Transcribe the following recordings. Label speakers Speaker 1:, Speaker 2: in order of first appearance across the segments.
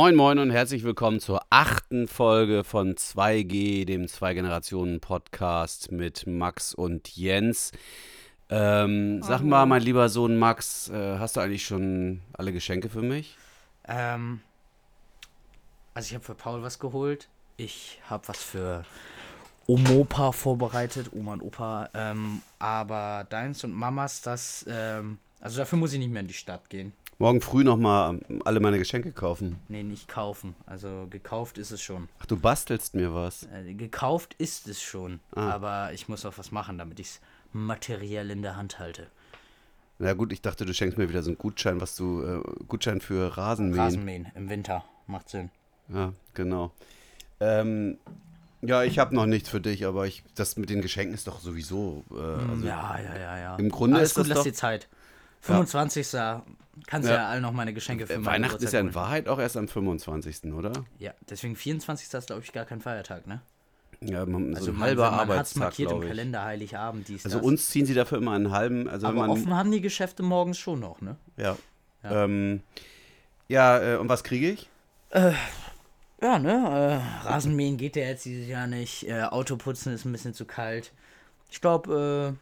Speaker 1: Moin, moin und herzlich willkommen zur achten Folge von 2G, dem Zwei-Generationen-Podcast mit Max und Jens. Ähm, sag mal, mein lieber Sohn Max, äh, hast du eigentlich schon alle Geschenke für mich?
Speaker 2: Ähm, also ich habe für Paul was geholt. Ich habe was für Omopa vorbereitet, Oma und Opa. Ähm, aber deins und Mamas, das, ähm, also dafür muss ich nicht mehr in die Stadt gehen.
Speaker 1: Morgen früh nochmal alle meine Geschenke kaufen.
Speaker 2: Nee, nicht kaufen. Also gekauft ist es schon.
Speaker 1: Ach, du bastelst mir was.
Speaker 2: Äh, gekauft ist es schon. Ah. Aber ich muss auch was machen, damit ich es materiell in der Hand halte.
Speaker 1: Na gut, ich dachte, du schenkst mir wieder so einen Gutschein, was du, äh, Gutschein für Rasenmähen.
Speaker 2: Rasenmähen im Winter, macht Sinn.
Speaker 1: Ja, genau. Ähm, ja, ich habe noch nichts für dich, aber ich, das mit den Geschenken ist doch sowieso. Äh,
Speaker 2: also ja, ja, ja, ja.
Speaker 1: Im Grunde
Speaker 2: Alles
Speaker 1: ist
Speaker 2: gut,
Speaker 1: das
Speaker 2: lass
Speaker 1: doch,
Speaker 2: die Zeit. 25. Ja. Kannst ja. ja alle noch meine Geschenke für
Speaker 1: äh,
Speaker 2: meine
Speaker 1: Weihnachten ist ja in Wahrheit auch erst am 25., oder?
Speaker 2: Ja, deswegen 24. ist, glaube ich, gar kein Feiertag, ne?
Speaker 1: Ja, man,
Speaker 2: also
Speaker 1: so ein
Speaker 2: man,
Speaker 1: halber
Speaker 2: man
Speaker 1: Arbeitstag,
Speaker 2: markiert im. Kalender Heiligabend, dies,
Speaker 1: Also
Speaker 2: das.
Speaker 1: uns ziehen sie dafür immer einen halben. Also
Speaker 2: Aber
Speaker 1: man,
Speaker 2: offen haben die Geschäfte morgens schon noch, ne?
Speaker 1: Ja.
Speaker 2: Ja.
Speaker 1: Ähm, ja äh, und was kriege ich?
Speaker 2: Äh, ja, ne? Äh, Rasenmähen geht ja jetzt dieses Jahr nicht. Äh, Autoputzen ist ein bisschen zu kalt. Ich glaube,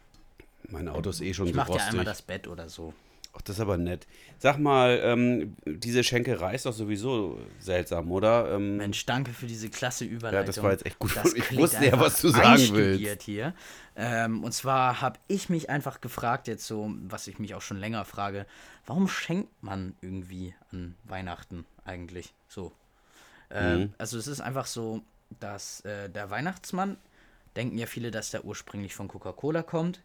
Speaker 1: Mein Auto ist eh schon
Speaker 2: ich
Speaker 1: so
Speaker 2: mach dir einmal das Bett oder so.
Speaker 1: Ach, das ist aber nett. Sag mal, ähm, diese Schenkerei ist doch sowieso seltsam, oder? Ähm,
Speaker 2: Mensch, danke für diese klasse Überleitung.
Speaker 1: Ja, das war jetzt echt gut.
Speaker 2: Das
Speaker 1: Ich wusste ja, was du sagen willst.
Speaker 2: hier. Ähm, und zwar habe ich mich einfach gefragt, jetzt so, was ich mich auch schon länger frage, warum schenkt man irgendwie an Weihnachten eigentlich so? Ähm,
Speaker 1: Mhm.
Speaker 2: Also es ist einfach so, dass äh, der Weihnachtsmann, denken ja viele, dass der ursprünglich von Coca-Cola kommt.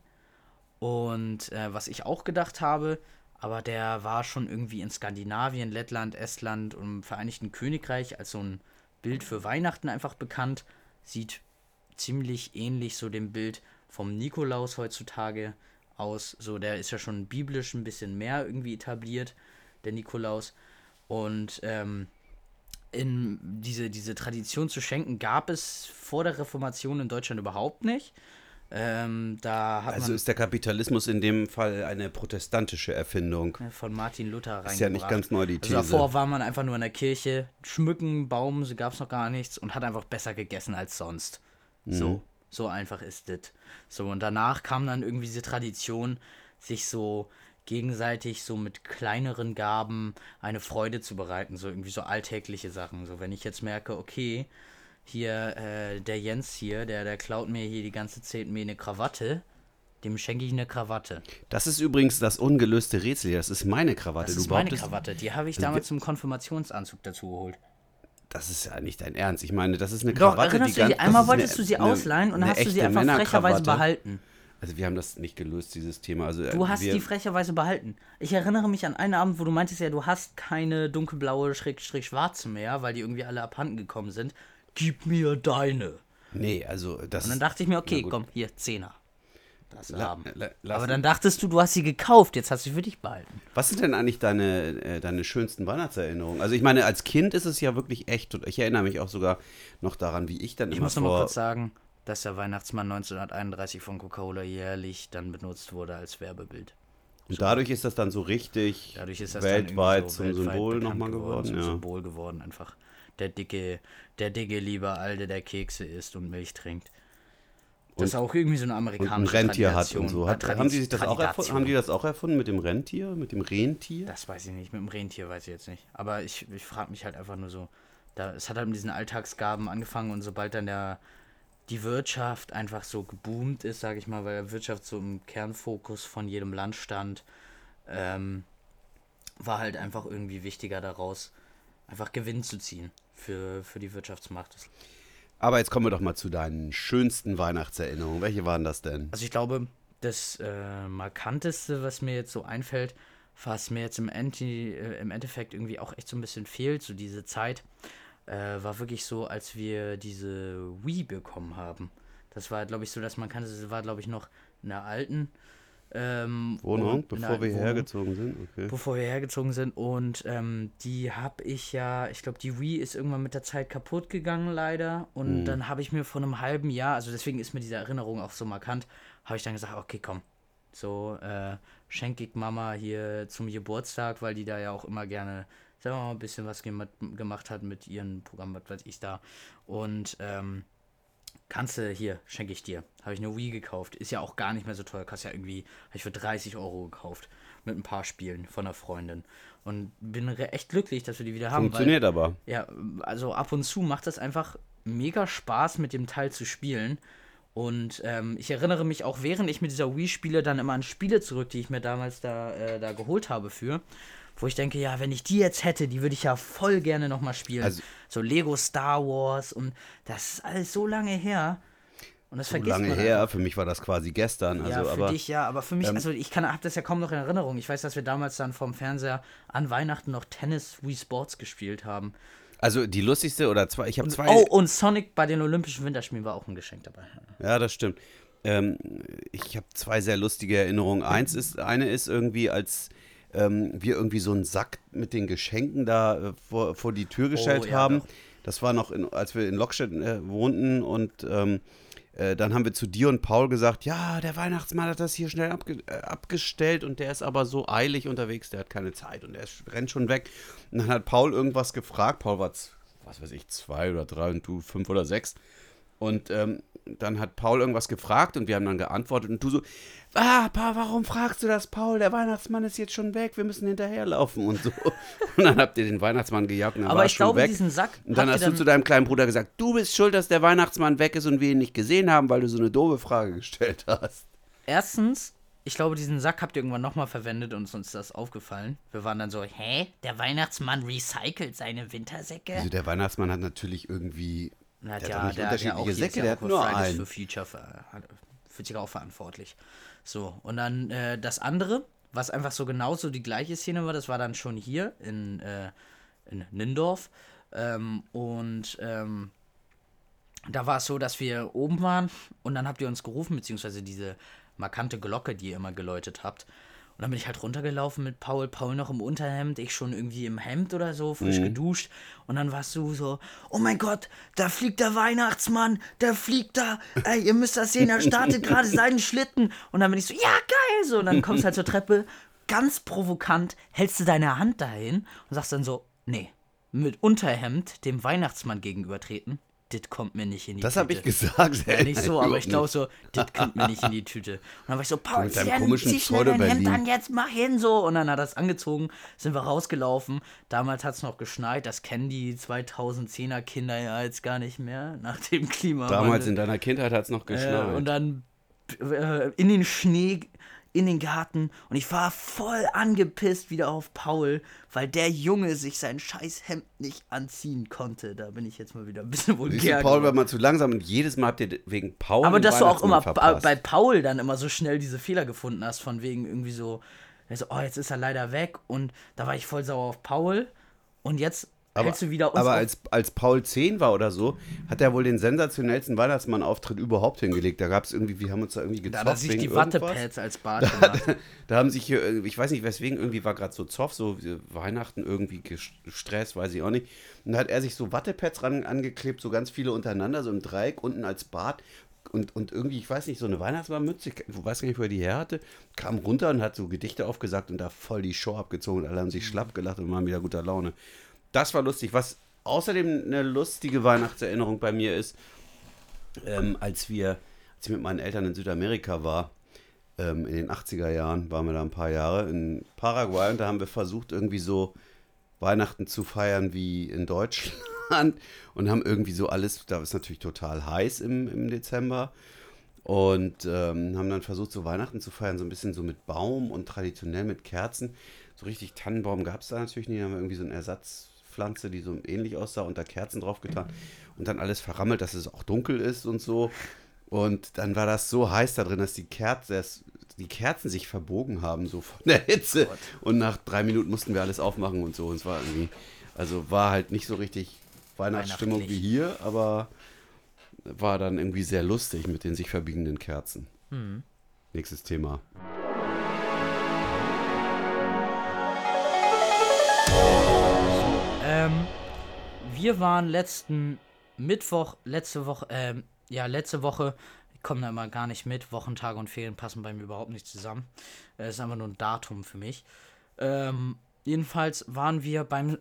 Speaker 2: Und äh, was ich auch gedacht habe, aber der war schon irgendwie in Skandinavien, Lettland, Estland und im Vereinigten Königreich als so ein Bild für Weihnachten einfach bekannt. Sieht ziemlich ähnlich so dem Bild vom Nikolaus heutzutage aus. So, der ist ja schon biblisch ein bisschen mehr irgendwie etabliert, der Nikolaus. Und ähm, in diese, diese Tradition zu schenken gab es vor der Reformation in Deutschland überhaupt nicht. Ähm, da hat
Speaker 1: Also ist der Kapitalismus in dem Fall eine protestantische Erfindung.
Speaker 2: von Martin Luther reingebracht.
Speaker 1: Ist ja nicht ganz neu die These.
Speaker 2: Also davor war man einfach nur in der Kirche, schmücken, Baum, so gab es noch gar nichts und hat einfach besser gegessen als sonst.
Speaker 1: Mhm.
Speaker 2: So, so einfach ist das. So, und danach kam dann irgendwie diese Tradition, sich so gegenseitig so mit kleineren Gaben eine Freude zu bereiten, so irgendwie so alltägliche Sachen. So, wenn ich jetzt merke, okay, hier äh, der Jens hier, der, der klaut mir hier die ganze Zeit mir eine Krawatte, dem schenke ich eine Krawatte.
Speaker 1: Das ist übrigens das ungelöste Rätsel. Das ist meine Krawatte.
Speaker 2: Das
Speaker 1: du
Speaker 2: ist meine Krawatte, die habe ich
Speaker 1: Also
Speaker 2: damals zum Konfirmationsanzug dazu geholt.
Speaker 1: Das ist ja nicht dein Ernst. Ich meine, das ist eine
Speaker 2: Doch,
Speaker 1: Krawatte,
Speaker 2: erinnerst
Speaker 1: die
Speaker 2: du dich,
Speaker 1: ganz-
Speaker 2: einmal wolltest
Speaker 1: eine-
Speaker 2: du sie
Speaker 1: eine-
Speaker 2: ausleihen und
Speaker 1: eine
Speaker 2: hast du sie einfach frecherweise behalten.
Speaker 1: Also wir haben das nicht gelöst, dieses Thema. Also,
Speaker 2: Du
Speaker 1: äh,
Speaker 2: hast
Speaker 1: wir,
Speaker 2: die frecherweise behalten. Ich erinnere mich an einen Abend, wo du meintest ja, du hast keine dunkelblaue Schrägstrich schwarze mehr, weil die irgendwie alle abhanden gekommen sind. Gib mir deine.
Speaker 1: Nee, also das
Speaker 2: Und dann dachte ich mir, okay, komm, hier, Zehner. Das
Speaker 1: La-
Speaker 2: haben.
Speaker 1: la-
Speaker 2: Aber dann dachtest du, du hast sie gekauft, jetzt hast du sie für dich behalten.
Speaker 1: Was sind denn eigentlich deine, äh, deine schönsten Weihnachtserinnerungen? Also ich meine, als Kind ist es ja wirklich echt. Und ich erinnere mich auch sogar noch daran, wie ich dann
Speaker 2: Ich
Speaker 1: immer
Speaker 2: muss noch mal kurz sagen, dass der Weihnachtsmann 1931 von Coca-Cola jährlich dann benutzt wurde als Werbebild.
Speaker 1: und dadurch ist das dann so richtig
Speaker 2: Dadurch ist das
Speaker 1: weltweit
Speaker 2: dann
Speaker 1: zum
Speaker 2: so
Speaker 1: Symbol nochmal geworden.
Speaker 2: Zum
Speaker 1: ja.
Speaker 2: Symbol geworden einfach. Der dicke, der dicke liebe Alte, der Kekse isst und Milch trinkt. Das ist auch irgendwie so eine
Speaker 1: Und ein
Speaker 2: amerikanische
Speaker 1: Rentier hat
Speaker 2: Tradition.
Speaker 1: und so. Hat, haben, die sich das auch erfunden, haben die das auch erfunden mit dem Rentier, mit dem Rentier?
Speaker 2: Das weiß ich nicht, mit dem Rentier weiß ich jetzt nicht. Aber ich, ich frage mich halt einfach nur so, da, es hat halt mit diesen Alltagsgaben angefangen und sobald dann der, die Wirtschaft einfach so geboomt ist, sage ich mal, weil Wirtschaft so im Kernfokus von jedem Land stand, ähm, war halt einfach irgendwie wichtiger daraus, einfach Gewinn zu ziehen für, für die Wirtschaftsmacht.
Speaker 1: Aber jetzt kommen wir doch mal zu deinen schönsten Weihnachtserinnerungen. Welche waren das denn?
Speaker 2: Also ich glaube, das äh, markanteste, was mir jetzt so einfällt, was mir jetzt im, Enti, äh, im Endeffekt irgendwie auch echt so ein bisschen fehlt, so diese Zeit, äh, war wirklich so, als wir diese Wii bekommen haben. Das war, glaube ich, so, dass man kannte, das war, glaube ich, noch in der alten ähm,
Speaker 1: Wohnung, bevor wir
Speaker 2: Wohnung
Speaker 1: hergezogen sind? Okay.
Speaker 2: bevor wir hergezogen sind. Und ähm, die habe ich ja, ich glaube, die Wii ist irgendwann mit der Zeit kaputt gegangen, leider. Und
Speaker 1: Mhm.
Speaker 2: dann habe ich mir vor einem halben Jahr, also deswegen ist mir diese Erinnerung auch so markant, habe ich dann gesagt, okay, komm, so äh, schenke ich Mama hier zum Geburtstag, weil die da ja auch immer gerne selber mal ein bisschen was gem gemacht hat mit ihrem Programm, was weiß ich da. Und ähm, kannst du hier, schenke ich dir. Habe ich eine Wii gekauft. Ist ja auch gar nicht mehr so teuer. Kostet ja irgendwie, habe ich für 30 Euro gekauft. Mit ein paar Spielen von einer Freundin. Und bin echt glücklich, dass wir die wieder haben.
Speaker 1: Funktioniert
Speaker 2: weil,
Speaker 1: aber.
Speaker 2: Ja, also ab und zu macht das einfach mega Spaß, mit dem Teil zu spielen. Und ähm, ich erinnere mich auch, während ich mit dieser Wii spiele, dann immer an Spiele zurück, die ich mir damals da, äh, da geholt habe für. Wo ich denke, ja, wenn ich die jetzt hätte, die würde ich ja voll gerne nochmal spielen. Also, so Lego Star Wars und das ist alles so lange her. Und das
Speaker 1: so lange her, einfach. für mich war das quasi gestern. Also,
Speaker 2: ja, für
Speaker 1: aber,
Speaker 2: dich ja, aber für mich, ähm, also ich kann, hab das ja kaum noch in Erinnerung. Ich weiß, dass wir damals dann vom Fernseher an Weihnachten noch Tennis Wii Sports gespielt haben.
Speaker 1: Also die lustigste oder zwei, ich habe zwei.
Speaker 2: Oh, und Sonic bei den Olympischen Winterspielen war auch ein Geschenk dabei.
Speaker 1: Ja, das stimmt. Ähm, ich habe zwei sehr lustige Erinnerungen. Eins ist, eine ist irgendwie, als ähm, wir irgendwie so einen Sack mit den Geschenken da äh, vor, vor die Tür gestellt oh, ja, haben. Doch. Das war noch, in, als wir in Lockstedt äh, wohnten und ähm, äh, dann haben wir zu dir und Paul gesagt, ja, der Weihnachtsmann hat das hier schnell abge äh, abgestellt und der ist aber so eilig unterwegs, der hat keine Zeit und der rennt schon weg. Und dann hat Paul irgendwas gefragt. Paul war, was weiß ich, zwei oder drei und du fünf oder sechs. Und ähm, dann hat Paul irgendwas gefragt und wir haben dann geantwortet und du so, ah, pa, warum fragst du das, Paul? Der Weihnachtsmann ist jetzt schon weg, wir müssen hinterherlaufen und so. Und dann habt ihr den Weihnachtsmann gejagt und dann
Speaker 2: Aber
Speaker 1: war
Speaker 2: ich
Speaker 1: schon
Speaker 2: glaube,
Speaker 1: weg.
Speaker 2: diesen Sack
Speaker 1: und dann hast du zu deinem kleinen Bruder gesagt, du bist schuld, dass der Weihnachtsmann weg ist und wir ihn nicht gesehen haben, weil du so eine doofe Frage gestellt hast.
Speaker 2: Erstens, ich glaube, diesen Sack habt ihr irgendwann nochmal verwendet und uns ist das aufgefallen. Wir waren dann so, hä? Der Weihnachtsmann recycelt seine Wintersäcke?
Speaker 1: Also der Weihnachtsmann hat natürlich irgendwie
Speaker 2: der hat
Speaker 1: der
Speaker 2: ja,
Speaker 1: hat
Speaker 2: der,
Speaker 1: unterschiedliche
Speaker 2: der auch
Speaker 1: Säcke,
Speaker 2: ja
Speaker 1: der hat nur
Speaker 2: Fridays
Speaker 1: einen.
Speaker 2: für Future fühlt sich auch verantwortlich. So, und dann äh, das andere, was einfach so genauso die gleiche Szene war, das war dann schon hier in, äh, in Nindorf. Ähm, und ähm, da war es so, dass wir oben waren und dann habt ihr uns gerufen, beziehungsweise diese markante Glocke, die ihr immer geläutet habt. Und dann bin ich halt runtergelaufen mit Paul, Paul noch im Unterhemd, ich schon irgendwie im Hemd oder so, frisch
Speaker 1: Mhm.
Speaker 2: geduscht. Und dann warst du so, oh mein Gott, da fliegt der Weihnachtsmann, der fliegt da, ey, ihr müsst das sehen, er startet gerade seinen Schlitten. Und dann bin ich so, ja, geil, so. Und dann kommst du halt zur Treppe, ganz provokant, hältst du deine Hand dahin und sagst dann so, nee, mit Unterhemd dem Weihnachtsmann gegenübertreten, das kommt mir nicht in die
Speaker 1: Das
Speaker 2: Tüte.
Speaker 1: habe ich gesagt.
Speaker 2: Ja, nicht so, aber ich glaube
Speaker 1: Überhaupt
Speaker 2: so, das kommt mir nicht in die Tüte. Und dann war ich so, Paul,
Speaker 1: mit deinem komischen
Speaker 2: zieh schnell dein Hemd an, jetzt mach hin so. Und dann hat er es angezogen, sind wir rausgelaufen. Damals hat es noch geschneit, das kennen die 2010er Kinder ja jetzt gar nicht mehr, nach dem Klimawandel.
Speaker 1: Damals in deiner Kindheit hat es noch geschneit.
Speaker 2: Äh, und dann äh, in den Schnee, in den Garten. Und ich war voll angepisst wieder auf Paul, weil der Junge sich sein scheiß Hemd nicht anziehen konnte. Da bin ich jetzt mal wieder ein bisschen vulgär.
Speaker 1: du, Paul war mal zu langsam und jedes Mal habt ihr wegen Paul
Speaker 2: Aber dass du auch immer
Speaker 1: verpasst.
Speaker 2: bei Paul dann immer so schnell diese Fehler gefunden hast, von wegen irgendwie so, also, oh, jetzt ist er leider weg und da war ich voll sauer auf Paul und jetzt
Speaker 1: aber, aber als, als Paul 10 war oder so, hat er wohl den sensationellsten Weihnachtsmann-Auftritt überhaupt hingelegt. Da gab es irgendwie, wir haben uns da irgendwie
Speaker 2: da
Speaker 1: gezofft.
Speaker 2: hat er sich die. Wattepads als Bart gemacht.
Speaker 1: Da haben sich hier, irgendwie- ich weiß nicht weswegen, irgendwie war gerade so Zoff, so äh, Weihnachten irgendwie gestresst, weiß ich auch nicht. Und da hat er sich so Wattepads ran angeklebt, so ganz viele untereinander, so im Dreieck, unten als Bart. Und, und irgendwie, ich weiß nicht, so eine Weihnachtsmannmütze, ich weiß gar nicht, wo er die her hatte, kam runter und hat so Gedichte aufgesagt und da voll die Show abgezogen. Alle haben sich schlapp gelacht und waren wieder guter Laune. Das war lustig. Was außerdem eine lustige Weihnachtserinnerung bei mir ist, ähm, als wir, als ich mit meinen Eltern in Südamerika war, ähm, in den 80er Jahren, waren wir da ein paar Jahre in Paraguay und da haben wir versucht, irgendwie so Weihnachten zu feiern wie in Deutschland und haben irgendwie so alles, da ist natürlich total heiß im, im Dezember und ähm, haben dann versucht, so Weihnachten zu feiern, so ein bisschen so mit Baum und traditionell mit Kerzen. So richtig Tannenbaum gab es da natürlich nicht, da haben wir irgendwie so eine Ersatzpflanze, die so ähnlich aussah und da Kerzen drauf getan und dann alles verrammelt, dass es auch dunkel ist und so. Und dann war das so heiß da drin, dass die, Kerze, dass die Kerzen sich verbogen haben, so von der Hitze. Und nach drei Minuten mussten wir alles aufmachen und so. Und es war irgendwie, also war halt nicht so richtig Weihnachtsstimmung wie hier, aber war dann irgendwie sehr lustig mit den sich verbiegenden Kerzen.
Speaker 2: Hm.
Speaker 1: Nächstes Thema.
Speaker 2: Ähm, wir waren letzten Mittwoch, letzte Woche, ähm, ja, letzte Woche, ich komme da immer gar nicht mit, Wochentage und Ferien passen bei mir überhaupt nicht zusammen. Es ist einfach nur ein Datum für mich. Ähm, jedenfalls waren wir beim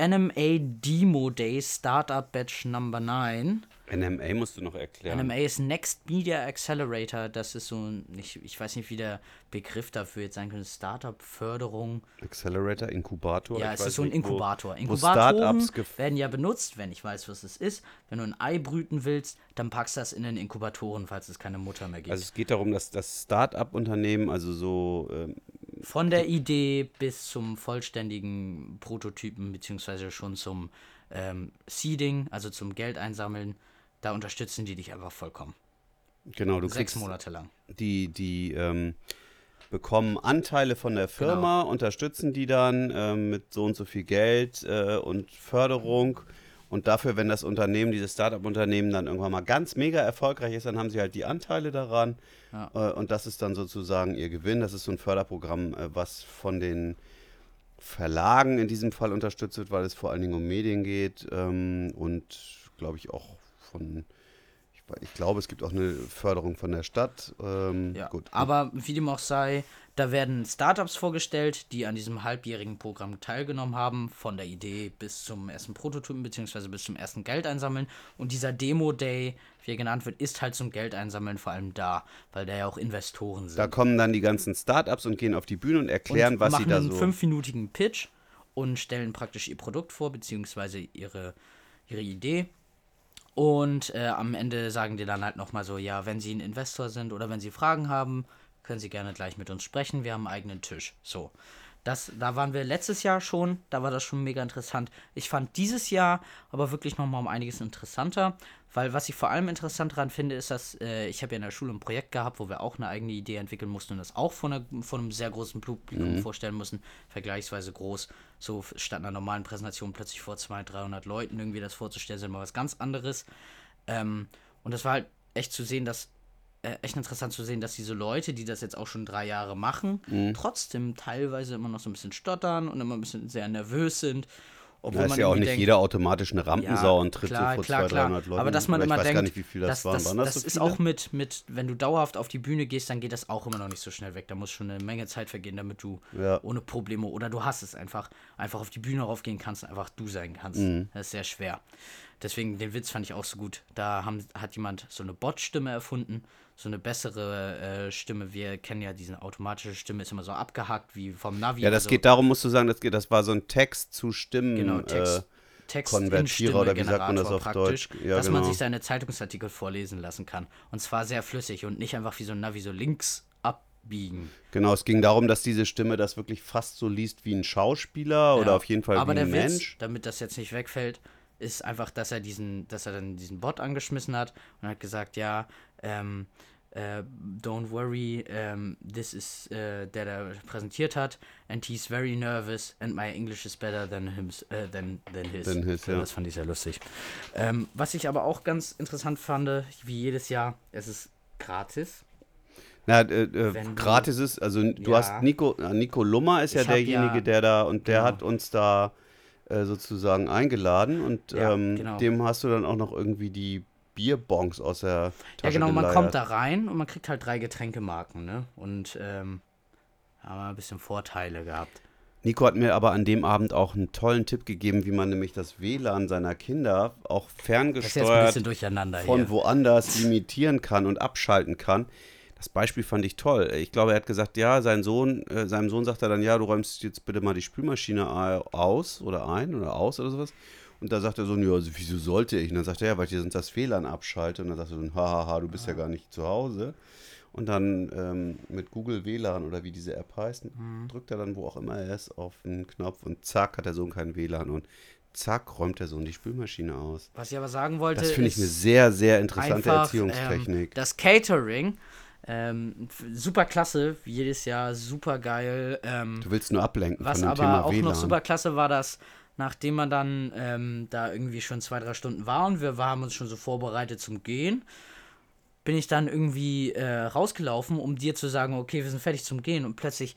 Speaker 2: NMA Demo Day Startup Batch Number 9.
Speaker 1: NMA musst du noch erklären.
Speaker 2: NMA ist Next Media Accelerator. Das ist so ein, ich, ich weiß nicht, wie der Begriff dafür jetzt sein könnte. Startup-Förderung.
Speaker 1: Accelerator, Inkubator.
Speaker 2: Ja,
Speaker 1: ich
Speaker 2: es
Speaker 1: weiß
Speaker 2: ist so ein Inkubator.
Speaker 1: wo
Speaker 2: Inkubatoren werden ja benutzt, wenn ich weiß, was es ist. Wenn du ein Ei brüten willst, dann packst du das in den Inkubatoren, falls es keine Mutter mehr gibt.
Speaker 1: Also es geht darum, dass das Start-up-Unternehmen, also so ähm,
Speaker 2: Von der Idee bis zum vollständigen Prototypen, beziehungsweise schon zum ähm, Seeding, also zum Geld einsammeln, da unterstützen die dich einfach vollkommen.
Speaker 1: genau, du
Speaker 2: Sechs
Speaker 1: kriegst
Speaker 2: Monate lang.
Speaker 1: die, die ähm, bekommen Anteile von der Firma, unterstützen die dann ähm, mit so und so viel Geld äh, und Förderung. Und dafür, wenn das Unternehmen, dieses Startup-Unternehmen dann irgendwann mal ganz mega erfolgreich ist, dann haben sie halt die Anteile daran.
Speaker 2: Ja.
Speaker 1: Äh, und das ist dann sozusagen ihr Gewinn. Das ist so ein Förderprogramm, äh, was von den Verlagen in diesem Fall unterstützt wird, weil es vor allen Dingen um Medien geht. Ähm, und glaube ich auch von, ich, glaube, es gibt auch eine Förderung von der Stadt. Ähm,
Speaker 2: Ja,
Speaker 1: gut.
Speaker 2: aber wie dem auch sei, da werden Startups vorgestellt, die an diesem halbjährigen Programm teilgenommen haben, von der Idee bis zum ersten Prototypen beziehungsweise bis zum ersten Geld einsammeln. Und dieser Demo-Day, wie er genannt wird, ist halt zum Geld einsammeln vor allem da, weil da ja auch Investoren sind.
Speaker 1: Da kommen dann die ganzen Startups und gehen auf die Bühne und erklären,
Speaker 2: und
Speaker 1: was
Speaker 2: machen
Speaker 1: sie da
Speaker 2: einen
Speaker 1: so.
Speaker 2: fünfminütigen Pitch und stellen praktisch ihr Produkt vor, beziehungsweise ihre, ihre Idee. Und äh, am Ende sagen die dann halt nochmal so, ja, wenn sie ein Investor sind oder wenn sie Fragen haben, können sie gerne gleich mit uns sprechen. Wir haben einen eigenen Tisch. So. Das, da waren wir letztes Jahr schon, da war das schon mega interessant. Ich fand dieses Jahr aber wirklich nochmal um einiges interessanter, weil was ich vor allem interessant daran finde, ist, dass äh, ich habe ja in der Schule ein Projekt gehabt, wo wir auch eine eigene Idee entwickeln mussten und das auch von, einer, von einem sehr großen Publikum vorstellen mussten, vergleichsweise groß. So statt einer normalen Präsentation plötzlich vor 200, 300 Leuten irgendwie das vorzustellen, ist immer was ganz anderes. Ähm, und das war halt echt zu sehen, dass äh, echt interessant zu sehen, dass diese Leute, die das jetzt auch schon drei Jahre machen,
Speaker 1: Mhm.
Speaker 2: trotzdem teilweise immer noch so ein bisschen stottern und immer ein bisschen sehr nervös sind. Obwohl
Speaker 1: Da ist ja auch nicht
Speaker 2: denkt,
Speaker 1: jeder automatisch eine Rampensau und tritt
Speaker 2: klar,
Speaker 1: so vor
Speaker 2: klar,
Speaker 1: 200,
Speaker 2: klar.
Speaker 1: 300 Leuten.
Speaker 2: Aber dass man immer denkt,
Speaker 1: nicht, das,
Speaker 2: das,
Speaker 1: waren.
Speaker 2: das,
Speaker 1: waren das,
Speaker 2: das
Speaker 1: so
Speaker 2: ist auch mit, mit, wenn du dauerhaft auf die Bühne gehst, dann geht das auch immer noch nicht so schnell weg. Da muss schon eine Menge Zeit vergehen, damit du
Speaker 1: Ja.
Speaker 2: ohne Probleme oder du hast es einfach, einfach auf die Bühne raufgehen kannst und einfach du sein kannst.
Speaker 1: Mhm.
Speaker 2: Das ist sehr schwer. Deswegen, den Witz fand ich auch so gut. Da haben, hat jemand so eine Bot-Stimme erfunden, so eine bessere äh, Stimme. Wir kennen ja diese automatische Stimme, ist immer so abgehackt wie vom Navi.
Speaker 1: Ja, das
Speaker 2: also-
Speaker 1: geht darum, musst du sagen, das, geht, das war so ein Text zu Stimmen.
Speaker 2: Genau, Text,
Speaker 1: äh,
Speaker 2: Text
Speaker 1: Konvertierer oder wie sagt man das auf Deutsch? Ja,
Speaker 2: dass man
Speaker 1: genau.
Speaker 2: sich seine Zeitungsartikel vorlesen lassen kann. Und zwar sehr flüssig und nicht einfach wie so ein Navi so links abbiegen.
Speaker 1: Genau, es ging darum, dass diese Stimme das wirklich fast so liest wie ein Schauspieler oder
Speaker 2: Ja.
Speaker 1: auf jeden Fall wie ein
Speaker 2: der
Speaker 1: Mensch.
Speaker 2: Witz, damit das jetzt nicht wegfällt, ist einfach, dass er diesen, dass er dann diesen Bot angeschmissen hat und hat gesagt, ja, ähm, äh, don't worry, ähm, this is, äh, der da präsentiert hat, and he's very nervous, and my English is better than, hims, äh, than, than his.
Speaker 1: Than his, ja.
Speaker 2: Das fand ich sehr lustig. Ähm, was ich aber auch ganz interessant fand, wie jedes Jahr, es ist gratis.
Speaker 1: Na, äh, äh,
Speaker 2: du-
Speaker 1: gratis ist, also du
Speaker 2: Ja.
Speaker 1: hast Nico, Nico Lummer ist ja derjenige,
Speaker 2: ja-
Speaker 1: der da und der
Speaker 2: Genau.
Speaker 1: hat uns da äh, sozusagen eingeladen und
Speaker 2: Ja,
Speaker 1: ähm,
Speaker 2: genau.
Speaker 1: dem hast du dann auch noch irgendwie die Bierbons aus der Tasche
Speaker 2: Ja, genau, man
Speaker 1: geleiert.
Speaker 2: kommt da rein und man kriegt halt drei Getränkemarken, ne? Und ähm, haben wir ein bisschen Vorteile gehabt.
Speaker 1: Nico hat mir aber an dem Abend auch einen tollen Tipp gegeben, wie man nämlich das WLAN seiner Kinder auch ferngesteuert von
Speaker 2: hier.
Speaker 1: woanders limitieren kann und abschalten kann. Das Beispiel fand ich toll. Ich glaube, er hat gesagt, ja, sein Sohn, äh, seinem Sohn sagt er dann, ja, du räumst jetzt bitte mal die Spülmaschine au- aus oder ein oder aus oder sowas. Und da sagt der Sohn, ja, also, wieso sollte ich? Und dann sagt er, ja, weil ich dir sonst das WLAN abschalte. Und dann sagt er so, hahaha, du bist ja gar nicht zu Hause. Und dann ähm, mit Google WLAN oder wie diese App heißt,
Speaker 2: Mhm.
Speaker 1: drückt er dann, wo auch immer er ist, auf den Knopf und zack, hat der Sohn kein WLAN. Und zack, räumt der Sohn die Spülmaschine aus.
Speaker 2: Was ich aber sagen wollte,
Speaker 1: Das finde ich eine sehr, sehr interessante
Speaker 2: einfach,
Speaker 1: Erziehungstechnik.
Speaker 2: Ähm, das Catering, ähm, super klasse, jedes Jahr, super geil. Ähm,
Speaker 1: Du willst nur ablenken
Speaker 2: Was
Speaker 1: von dem
Speaker 2: aber
Speaker 1: Thema
Speaker 2: auch
Speaker 1: WLAN.
Speaker 2: noch super klasse war, dass nachdem man dann ähm, da irgendwie schon zwei, drei Stunden war und wir haben uns schon so vorbereitet zum Gehen, bin ich dann irgendwie äh, rausgelaufen, um dir zu sagen, okay, wir sind fertig zum Gehen und plötzlich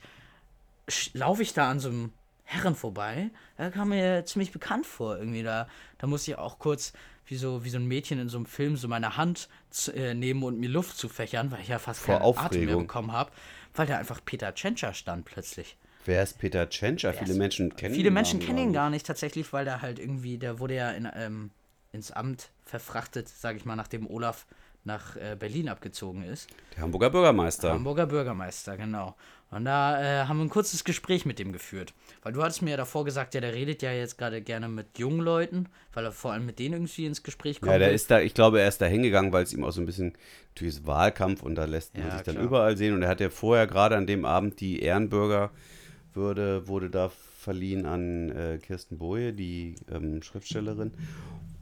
Speaker 2: laufe ich da an so einem Herren vorbei. Er kam mir ziemlich bekannt vor irgendwie. Da, da musste ich auch kurz wie so, wie so ein Mädchen in so einem Film so meine Hand äh, nehmen und mir Luft zu fächern, weil ich ja fast
Speaker 1: Vor
Speaker 2: keinen Atem mehr
Speaker 1: Aufregung.
Speaker 2: bekommen habe, weil da einfach Peter Tschentscher stand plötzlich.
Speaker 1: Wer ist Peter Tschentscher? Viele Menschen kennen
Speaker 2: Viele
Speaker 1: den
Speaker 2: Menschen kennen ihn gar nicht tatsächlich, weil der halt irgendwie, der wurde ja in, ähm, ins Amt verfrachtet, sage ich mal, nachdem Olaf nach äh, Berlin abgezogen ist.
Speaker 1: Der Hamburger Bürgermeister.
Speaker 2: Hamburger Bürgermeister, genau. Und da äh, haben wir ein kurzes Gespräch mit dem geführt. Weil du hattest mir ja davor gesagt, ja, der redet ja jetzt gerade gerne mit jungen Leuten, weil er vor allem mit denen irgendwie ins Gespräch kommt.
Speaker 1: Ja, der ist da, ich glaube, er ist da hingegangen, weil es ihm auch so ein bisschen, natürlich ist Wahlkampf und da lässt man
Speaker 2: Ja,
Speaker 1: sich dann
Speaker 2: klar.
Speaker 1: überall sehen. Und er hat ja vorher gerade an dem Abend die Ehrenbürgerwürde, wurde da verliehen an äh, Kirsten Boje, die ähm, Schriftstellerin.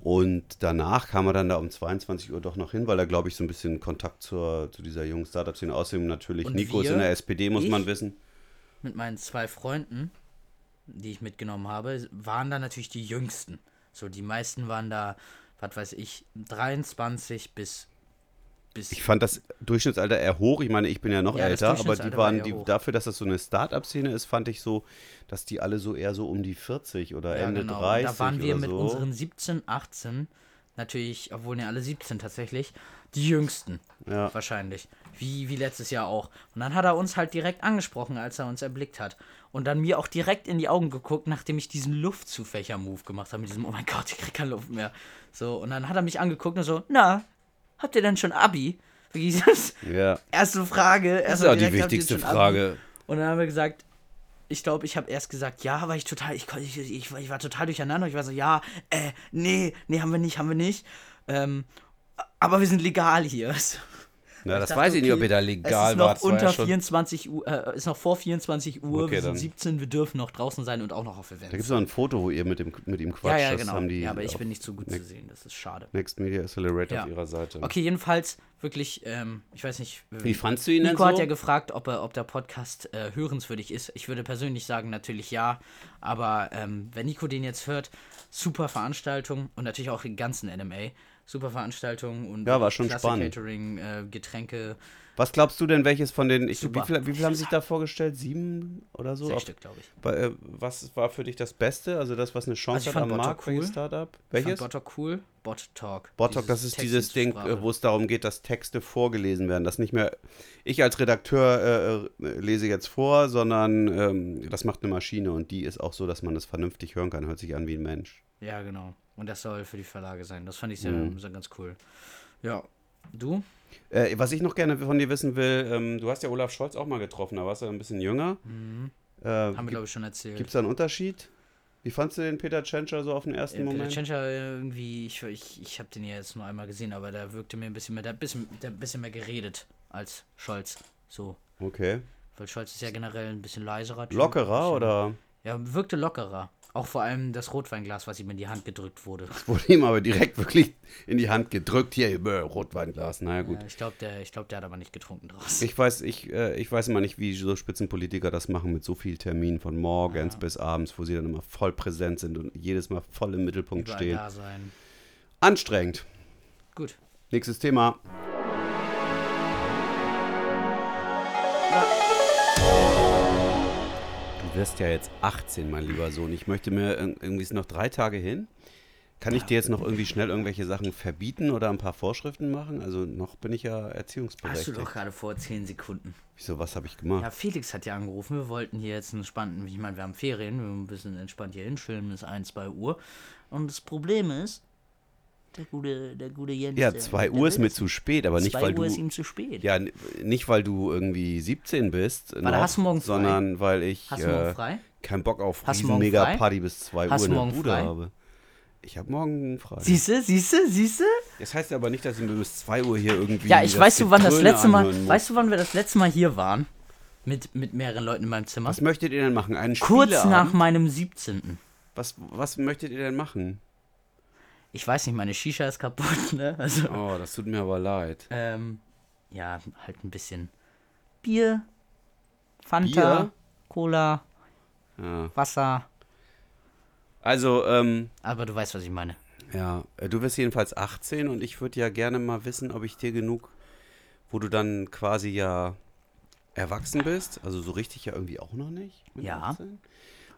Speaker 1: Und danach kam er dann da um 22 Uhr doch noch hin, weil er, glaube ich, so ein bisschen Kontakt zur, zu dieser jungen Startup-Szene. Außerdem natürlich,
Speaker 2: Und
Speaker 1: Nico ist
Speaker 2: wir,
Speaker 1: in der SPD, muss man wissen.
Speaker 2: mit meinen zwei Freunden, die ich mitgenommen habe, waren da natürlich die jüngsten. So, die meisten waren da, was weiß ich, 23 bis. Bis
Speaker 1: Ich fand das Durchschnittsalter eher hoch. Ich meine, ich bin ja noch
Speaker 2: Ja,
Speaker 1: älter, aber die waren,
Speaker 2: war
Speaker 1: die, dafür, dass das so eine Start-up-Szene ist, fand ich so, dass die alle so eher so um die 40 oder
Speaker 2: Ja,
Speaker 1: Ende
Speaker 2: genau. Und
Speaker 1: 30
Speaker 2: Da waren wir mit
Speaker 1: so.
Speaker 2: unseren 17, 18, natürlich, obwohl ne alle 17 tatsächlich, die jüngsten.
Speaker 1: Ja.
Speaker 2: Wahrscheinlich. Wie, wie letztes Jahr auch. Und dann hat er uns halt direkt angesprochen, als er uns erblickt hat. Und dann mir auch direkt in die Augen geguckt, nachdem ich diesen Luftzufächer-Move gemacht habe, mit diesem, oh mein Gott, ich krieg keine Luft mehr. So, und dann hat er mich angeguckt und so, na, habt ihr denn schon Abi? Das
Speaker 1: ja.
Speaker 2: erste Frage.
Speaker 1: Das
Speaker 2: erste
Speaker 1: ist auch die wichtigste? Frage.
Speaker 2: Und dann haben wir gesagt, ich glaube, ich habe erst gesagt, ja, weil ich total, ich, ich, ich, ich war total durcheinander. Ich war so, ja, äh, nee, nee, haben wir nicht, haben wir nicht. Ähm, aber wir sind legal hier.
Speaker 1: Na, das
Speaker 2: dachte,
Speaker 1: weiß ich nicht, ob
Speaker 2: okay,
Speaker 1: ihr da
Speaker 2: Es
Speaker 1: legal
Speaker 2: ist noch
Speaker 1: war
Speaker 2: unter
Speaker 1: ja schon,
Speaker 2: 24 Uhr, äh, ist noch vor 24 Uhr,
Speaker 1: Okay,
Speaker 2: wir sind
Speaker 1: dann.
Speaker 2: 17, wir dürfen noch draußen sein und auch noch auf
Speaker 1: da gibt
Speaker 2: Events.
Speaker 1: es noch ein Foto, wo ihr mit, dem, mit ihm
Speaker 2: Ja,
Speaker 1: quatscht.
Speaker 2: ja,
Speaker 1: das
Speaker 2: genau. ja, aber ich bin nicht so gut zu
Speaker 1: Next,
Speaker 2: sehen, das ist schade.
Speaker 1: Next Media Accelerator
Speaker 2: Ja.
Speaker 1: auf ihrer Seite.
Speaker 2: Okay, jedenfalls wirklich, ähm, ich weiß nicht.
Speaker 1: Wie fandst du ihn denn
Speaker 2: Nico
Speaker 1: so?
Speaker 2: hat ja gefragt, ob, er, ob der Podcast äh, hörenswürdig ist. Ich würde persönlich sagen, natürlich ja. Aber ähm, wenn Nico den jetzt hört, super Veranstaltung und natürlich auch den ganzen NMA. Super Veranstaltung und
Speaker 1: Ja, war schon
Speaker 2: klasse
Speaker 1: spannend.
Speaker 2: Catering, äh, Getränke,
Speaker 1: Was glaubst du denn, welches von den, ich, wie
Speaker 2: Super.
Speaker 1: viel, haben sich da vorgestellt? Sieben oder so?
Speaker 2: sechs Stück, glaube ich.
Speaker 1: Bei, äh, was war für dich das Beste? Also das, was eine Chance
Speaker 2: Also ich
Speaker 1: hat
Speaker 2: fand
Speaker 1: am
Speaker 2: Botto
Speaker 1: Markt,
Speaker 2: cool.
Speaker 1: Startup?
Speaker 2: Fand
Speaker 1: Welches?
Speaker 2: Bottalk cool. Bot Talk.
Speaker 1: Bottalk, das ist dieses Ding, äh, wo es darum geht, dass Texte vorgelesen werden. Dass nicht mehr ich als Redakteur äh, äh, lese jetzt vor, sondern ähm, das macht eine Maschine und die ist auch so, dass man das vernünftig hören kann. Hört sich an wie ein Mensch.
Speaker 2: Ja, genau. Und das soll für die Verlage sein. Das fand ich sehr,
Speaker 1: Mhm.
Speaker 2: sehr ganz cool. Ja. Du?
Speaker 1: Äh, was ich noch gerne von dir wissen will, ähm, du hast ja Olaf Scholz auch mal getroffen, da warst du ein bisschen jünger. Äh,
Speaker 2: Haben wir, glaube ich, schon erzählt.
Speaker 1: Gibt es da einen Unterschied? Wie fandst du den Peter Tschentscher so auf den ersten
Speaker 2: Äh, Peter
Speaker 1: Moment?
Speaker 2: Tschentscher irgendwie, ich, ich, ich habe den ja jetzt nur einmal gesehen, aber der wirkte mir ein bisschen mehr, der hat ein bisschen, der hat ein bisschen mehr geredet als Scholz. So.
Speaker 1: Okay.
Speaker 2: Weil Scholz ist ja generell ein bisschen leiserer. Typ,
Speaker 1: Lockerer
Speaker 2: bisschen-
Speaker 1: oder
Speaker 2: Ja, wirkte lockerer. Auch vor allem das Rotweinglas, was ihm in die Hand gedrückt wurde.
Speaker 1: wurde ihm aber direkt wirklich in die Hand gedrückt? Hier, bäh, Rotweinglas. Naja, gut.
Speaker 2: Ja, ich glaube, der, ich glaub, der hat aber nicht getrunken draus.
Speaker 1: Ich weiß, ich, äh, ich weiß immer nicht, wie so Spitzenpolitiker das machen mit so viel Terminen von morgens bis abends, wo sie dann immer voll präsent sind und jedes Mal voll im Mittelpunkt
Speaker 2: Überall
Speaker 1: stehen.
Speaker 2: da sein.
Speaker 1: Anstrengend.
Speaker 2: Gut.
Speaker 1: Nächstes Thema. Du wirst ja jetzt 18, mein lieber Sohn. Ich möchte mir ir- irgendwie ist noch drei Tage hin. Kann ich dir jetzt noch irgendwie schnell irgendwelche Sachen verbieten oder ein paar Vorschriften machen? Also noch bin ich ja
Speaker 2: Hast du
Speaker 1: erziehungsberechtigt.
Speaker 2: doch gerade vor 10 Sekunden.
Speaker 1: Wieso, was habe ich gemacht?
Speaker 2: Ja, Felix hat ja angerufen. Wir wollten hier jetzt einen entspannten, ich meine, wir haben Ferien, wir ein bisschen entspannt hier hinschillen bis 1, 2 Uhr. Und das Problem ist, der gute, der gute Jens.
Speaker 1: Ja,
Speaker 2: der-
Speaker 1: 2
Speaker 2: der
Speaker 1: Uhr ist mir zu spät, aber nicht,
Speaker 2: 2
Speaker 1: weil
Speaker 2: Uhr
Speaker 1: du.
Speaker 2: ist ihm zu spät.
Speaker 1: Ja, nicht weil du irgendwie 17 bist,
Speaker 2: Warte,
Speaker 1: noch,
Speaker 2: hast du morgen frei?
Speaker 1: sondern weil ich
Speaker 2: Hast du morgen
Speaker 1: äh,
Speaker 2: frei?
Speaker 1: keinen Bock auf riesen
Speaker 2: morgen
Speaker 1: mega? Party bis 2
Speaker 2: Hast
Speaker 1: Uhr in der Bude
Speaker 2: frei?
Speaker 1: habe. Ich habe morgen frei.
Speaker 2: Siehste, siehste, siehste?
Speaker 1: Das heißt aber nicht, dass ich mir bis 2 Uhr hier irgendwie.
Speaker 2: Ja, ich
Speaker 1: das
Speaker 2: weißt du, wann das letzte Mal, weißt du, wann wir das letzte Mal hier waren? Mit, mit mehreren Leuten in meinem Zimmer?
Speaker 1: Was möchtet ihr denn machen? Einen
Speaker 2: Kurz nach meinem 17.
Speaker 1: Was, was möchtet ihr denn machen?
Speaker 2: Ich weiß nicht, meine Shisha ist kaputt, ne? Also,
Speaker 1: Oh, das tut mir aber leid.
Speaker 2: ähm, ja, halt ein bisschen Bier, Fanta,
Speaker 1: Bier?
Speaker 2: Cola,
Speaker 1: Ja.
Speaker 2: Wasser.
Speaker 1: Also, ähm,
Speaker 2: Aber du weißt, was ich meine.
Speaker 1: Ja, äh, du wirst jedenfalls 18 und ich würde ja gerne mal wissen, ob ich dir genug, wo du dann quasi ja erwachsen bist, also so richtig ja irgendwie auch noch nicht. mit
Speaker 2: Ja.
Speaker 1: 18,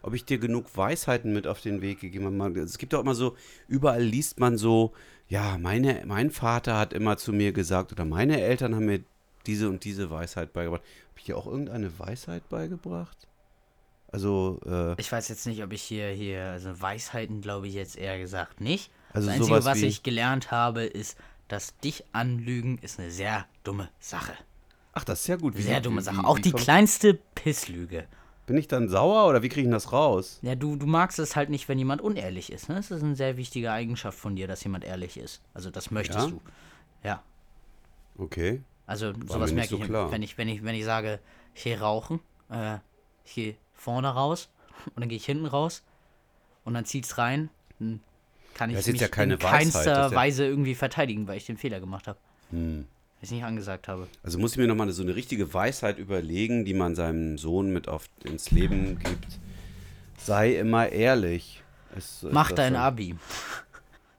Speaker 1: Ob ich dir genug Weisheiten mit auf den Weg gegeben habe. Es gibt doch immer so, überall liest man so, ja, meine, mein Vater hat immer zu mir gesagt oder meine Eltern haben mir diese und diese Weisheit beigebracht. Habe ich dir auch irgendeine Weisheit beigebracht? Also, äh,
Speaker 2: Ich weiß jetzt nicht, ob ich hier, hier, also Weisheiten glaube ich jetzt eher gesagt nicht.
Speaker 1: Also
Speaker 2: das Einzige, was
Speaker 1: wie-
Speaker 2: ich gelernt habe, ist, dass dich anlügen ist eine sehr dumme Sache.
Speaker 1: ach, das ist ja gut. Wie-
Speaker 2: Sehr
Speaker 1: wie-
Speaker 2: dumme
Speaker 1: wie-
Speaker 2: Sache.
Speaker 1: wie
Speaker 2: Auch die kleinste Pisslüge.
Speaker 1: Bin ich dann sauer oder wie kriege ich das raus?
Speaker 2: Ja, du, du magst es halt nicht, wenn jemand unehrlich ist. Ne? Das ist eine sehr wichtige Eigenschaft von dir, dass jemand ehrlich ist. Also das möchtest
Speaker 1: Ja?
Speaker 2: du. Ja.
Speaker 1: Okay.
Speaker 2: Also
Speaker 1: mir
Speaker 2: sowas merke
Speaker 1: so
Speaker 2: ich,
Speaker 1: klar.
Speaker 2: wenn ich, wenn ich, wenn ich sage, ich gehe rauchen, äh, ich gehe vorne raus und dann gehe ich hinten raus und dann zieht's rein, dann kann ich
Speaker 1: Das ist
Speaker 2: mich
Speaker 1: ja keine
Speaker 2: in
Speaker 1: Weisheit,
Speaker 2: keinster
Speaker 1: ist ja-
Speaker 2: Weise irgendwie verteidigen, weil ich den Fehler gemacht habe.
Speaker 1: Hm.
Speaker 2: Ich nicht angesagt habe.
Speaker 1: Also muss ich mir nochmal so eine richtige Weisheit überlegen, die man seinem Sohn mit auf ins Leben gibt. Sei immer ehrlich. Ist, ist
Speaker 2: Mach dein
Speaker 1: so?
Speaker 2: Abi.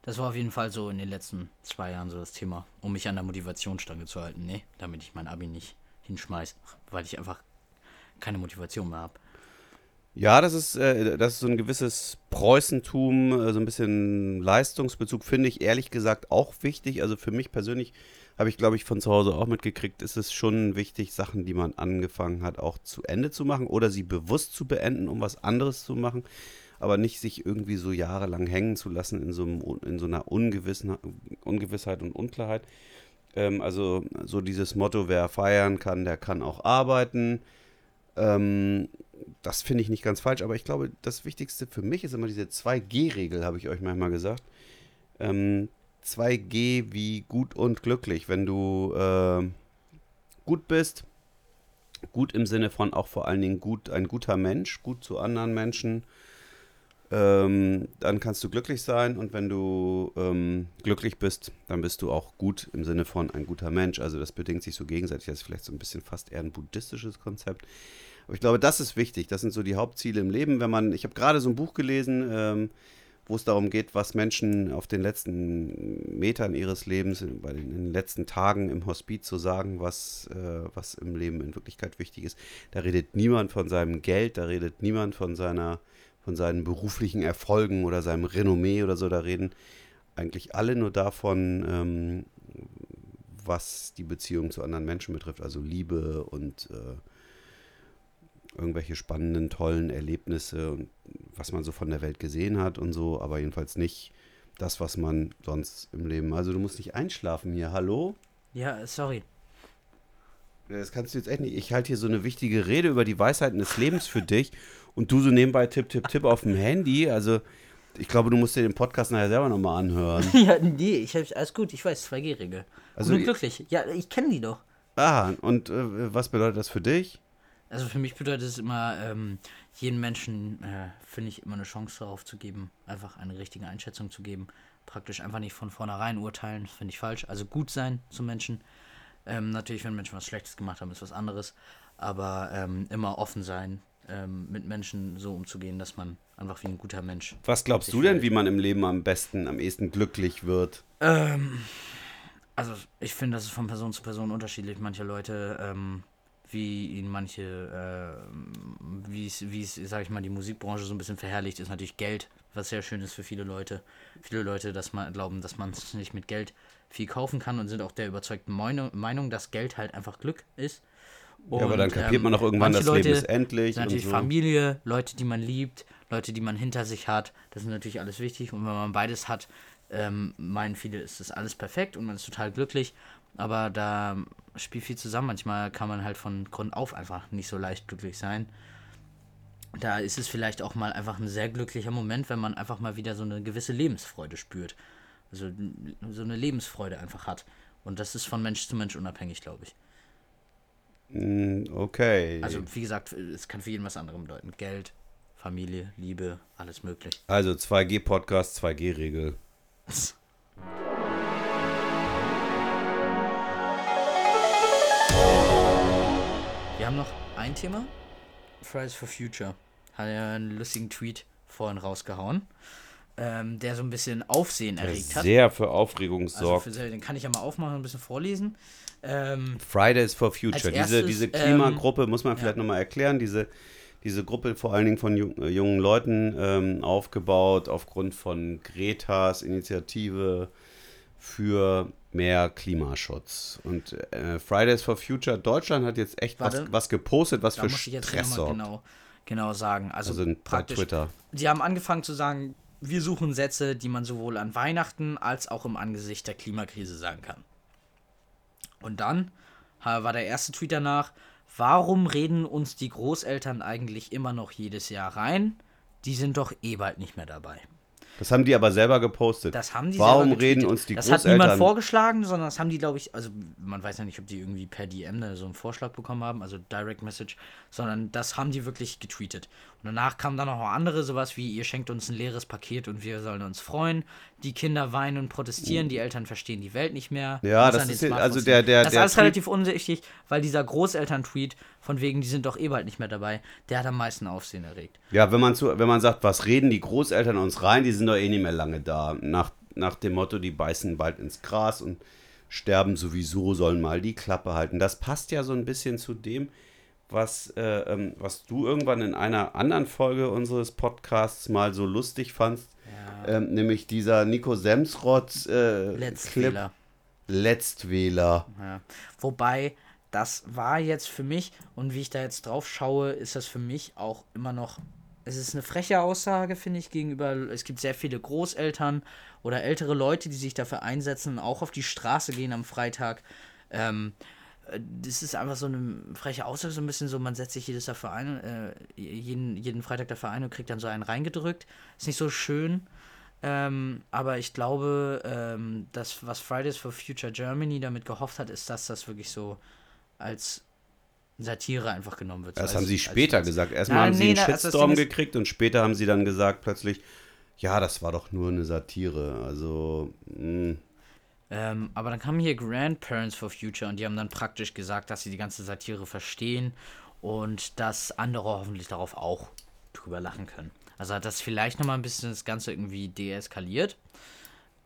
Speaker 2: Das war auf jeden Fall so in den letzten zwei Jahren so das Thema, um mich an der Motivationsstange zu halten. Nee, damit ich mein Abi nicht hinschmeiß, weil ich einfach keine Motivation mehr habe.
Speaker 1: Ja, das ist, äh, das ist so ein gewisses Preußentum, äh, so ein bisschen Leistungsbezug, finde ich ehrlich gesagt auch wichtig. Also für mich persönlich habe ich, glaube ich, von zu Hause auch mitgekriegt, ist es schon wichtig, Sachen, die man angefangen hat, auch zu Ende zu machen oder sie bewusst zu beenden, um was anderes zu machen. Aber nicht sich irgendwie so jahrelang hängen zu lassen in so, einem, in so einer Ungewissen, Ungewissheit und Unklarheit. Ähm, also so dieses Motto, wer feiern kann, der kann auch arbeiten. Ähm, das finde ich nicht ganz falsch, aber ich glaube, das Wichtigste für mich ist immer diese 2G-Regel, habe ich euch manchmal gesagt. Ähm, 2G wie gut und glücklich. Wenn du ähm, gut bist, gut im Sinne von auch vor allen Dingen gut, ein guter Mensch, gut zu anderen Menschen, ähm, dann kannst du glücklich sein und wenn du ähm, glücklich bist, dann bist du auch gut im Sinne von ein guter Mensch. Also das bedingt sich so gegenseitig. Das ist vielleicht so ein bisschen fast eher ein buddhistisches Konzept. Aber ich glaube, das ist wichtig. Das sind so die Hauptziele im Leben. Wenn man, ich habe gerade so ein Buch gelesen, ähm, wo es darum geht, was Menschen auf den letzten Metern ihres Lebens, in- den, letzten Tagen im Hospiz so sagen, was, äh, was im Leben in Wirklichkeit wichtig ist. Da redet niemand von seinem Geld, da redet niemand von seiner, von seinen beruflichen Erfolgen oder seinem Renommee oder so. Da reden eigentlich alle nur davon, ähm, was die Beziehung zu anderen Menschen betrifft, also Liebe und äh, irgendwelche spannenden, tollen Erlebnisse und was man so von der Welt gesehen hat und so, aber jedenfalls nicht das, was man sonst im Leben. Also du musst nicht einschlafen hier, hallo?
Speaker 2: Ja, sorry.
Speaker 1: Das kannst du jetzt echt nicht. Ich halte hier so eine wichtige Rede über die Weisheiten des Lebens für dich und du so nebenbei tipp, tipp, tipp auf dem Handy. Also ich glaube, du musst dir den Podcast nachher selber nochmal anhören.
Speaker 2: ja, nee, ich hab's alles gut, ich weiß, 2G-Regel.
Speaker 1: Also
Speaker 2: Also glücklich. Ja, ich kenne die doch.
Speaker 1: Ah, und äh, was bedeutet das für dich?
Speaker 2: Also für mich bedeutet es immer, ähm, jeden Menschen, äh, finde ich, immer eine Chance darauf zu geben, einfach eine richtige Einschätzung zu geben. Praktisch einfach nicht von vornherein urteilen, das finde ich falsch. Also gut sein zu Menschen. Ähm, natürlich, wenn Menschen was Schlechtes gemacht haben, ist was anderes. Aber ähm, immer offen sein, ähm, mit Menschen so umzugehen, dass man einfach wie ein guter Mensch.
Speaker 1: Was glaubst du denn, wie man im Leben am besten, am ehesten glücklich wird?
Speaker 2: Ähm, also ich finde, das ist von Person zu Person unterschiedlich. Manche Leute, ähm, wie ihnen manche, äh, wie es, wie es, sag ich mal, die Musikbranche so ein bisschen verherrlicht, ist natürlich Geld, was sehr schön ist für viele Leute. Viele Leute, dass man glauben, dass man sich mit Geld viel kaufen kann und sind auch der überzeugten Meinung, dass Geld halt einfach Glück ist.
Speaker 1: ja, aber dann
Speaker 2: Und,
Speaker 1: kapiert
Speaker 2: ähm,
Speaker 1: man doch irgendwann, das Leben
Speaker 2: Leute
Speaker 1: ist endlich. Und
Speaker 2: natürlich
Speaker 1: so.
Speaker 2: Familie, Leute, die man liebt, Leute, die man hinter sich hat. Das ist natürlich alles wichtig. Und wenn man beides hat, ähm, meinen viele, ist das alles perfekt und man ist total glücklich. Aber da spielt viel zusammen. Manchmal kann man halt von Grund auf einfach nicht so leicht glücklich sein. Da ist es vielleicht auch mal einfach ein sehr glücklicher Moment, wenn man einfach mal wieder so eine gewisse Lebensfreude spürt. Also so eine Lebensfreude einfach hat. Und das ist von Mensch zu Mensch unabhängig, glaube ich.
Speaker 1: Mm, Okay.
Speaker 2: Also wie gesagt, es kann für jeden was anderes bedeuten. Geld, Familie, Liebe, alles möglich.
Speaker 1: Also 2G-Podcast, 2G-Regel.
Speaker 2: Wir haben noch ein Thema. Fridays for Future. Hat ja einen lustigen Tweet vorhin rausgehauen, ähm, der so ein bisschen Aufsehen
Speaker 1: Der
Speaker 2: erregt hat.
Speaker 1: sehr für Aufregung
Speaker 2: Also
Speaker 1: sorgt.
Speaker 2: für, den kann ich ja mal aufmachen und ein bisschen vorlesen. Ähm,
Speaker 1: Fridays for Future. Diese,
Speaker 2: erstes,
Speaker 1: diese
Speaker 2: ähm,
Speaker 1: Klimagruppe, muss man vielleicht
Speaker 2: ja.
Speaker 1: nochmal erklären, diese, diese Gruppe vor allen Dingen von jung, äh, jungen Leuten ähm, aufgebaut aufgrund von Gretas Initiative für mehr Klimaschutz. Und äh, Fridays for Future Deutschland hat jetzt echt was,
Speaker 2: Warte.
Speaker 1: was gepostet, was
Speaker 2: da
Speaker 1: für
Speaker 2: muss ich jetzt
Speaker 1: Stress sorgt.
Speaker 2: genau, genau sagen. Also,
Speaker 1: Also bei
Speaker 2: praktisch,
Speaker 1: Twitter.
Speaker 2: die haben angefangen zu sagen, wir suchen Sätze, die man sowohl an Weihnachten als auch im Angesicht der Klimakrise sagen kann. Und dann war der erste Tweet danach, warum reden uns die Großeltern eigentlich immer noch jedes Jahr rein? Die sind doch eh bald nicht mehr dabei.
Speaker 1: Das haben die aber selber gepostet.
Speaker 2: Das haben die
Speaker 1: Warum
Speaker 2: selber
Speaker 1: reden uns die
Speaker 2: Das hat niemand
Speaker 1: Großeltern?
Speaker 2: vorgeschlagen, sondern das haben die, glaube ich, also man weiß ja nicht, ob die irgendwie per DM so einen Vorschlag bekommen haben, also Direct Message, sondern das haben die wirklich getweetet. Und danach kamen dann noch andere, sowas wie, ihr schenkt uns ein leeres Paket und wir sollen uns freuen. Die Kinder weinen und protestieren, die Eltern verstehen die Welt nicht mehr.
Speaker 1: Ja,
Speaker 2: müssen
Speaker 1: das ist also der- der-
Speaker 2: Das ist
Speaker 1: der
Speaker 2: alles
Speaker 1: Tweet-
Speaker 2: relativ unsichtig, weil dieser Großeltern-Tweet, von wegen, die sind doch eh bald nicht mehr dabei, der hat am meisten Aufsehen erregt.
Speaker 1: Ja, wenn man, zu, wenn man sagt, was reden die Großeltern uns rein, die sind doch eh nicht mehr lange da. Nach, nach dem Motto, die beißen bald ins Gras und sterben sowieso, sollen mal die Klappe halten. Das passt ja so ein bisschen zu dem, was, äh, ähm, was du irgendwann in einer anderen Folge unseres Podcasts mal so lustig fandst. Ähm, nämlich dieser Nico Semsrott äh, Clip
Speaker 2: Letztwähler.
Speaker 1: Letztwähler.
Speaker 2: Ja. Wobei, das war jetzt für mich, und wie ich da jetzt drauf schaue, ist das für mich auch immer noch. Es ist eine freche Aussage, finde ich, gegenüber. Es gibt sehr viele Großeltern oder ältere Leute, die sich dafür einsetzen, auch auf die Straße gehen am Freitag. Ähm, äh, das ist einfach so eine freche Aussage, so ein bisschen so, man setzt sich jedes dafür ein, äh, jeden, jeden Freitag dafür ein und kriegt dann so einen reingedrückt. Ist nicht so schön. Ähm, aber ich glaube, ähm, das, was Fridays for Future Germany damit gehofft hat, ist, dass das wirklich so als Satire einfach genommen wird.
Speaker 1: Das
Speaker 2: als,
Speaker 1: haben sie später
Speaker 2: als-
Speaker 1: gesagt. Erstmal
Speaker 2: Nein,
Speaker 1: haben sie
Speaker 2: nee,
Speaker 1: einen
Speaker 2: na, also
Speaker 1: Shitstorm
Speaker 2: ist-
Speaker 1: gekriegt und später haben sie dann gesagt plötzlich, ja, das war doch nur eine Satire. Also, mh.
Speaker 2: Ähm, aber dann kamen hier Grandparents for Future und die haben dann praktisch gesagt, dass sie die ganze Satire verstehen und dass andere hoffentlich darauf auch drüber lachen können. Also hat das vielleicht nochmal ein bisschen das Ganze irgendwie deeskaliert.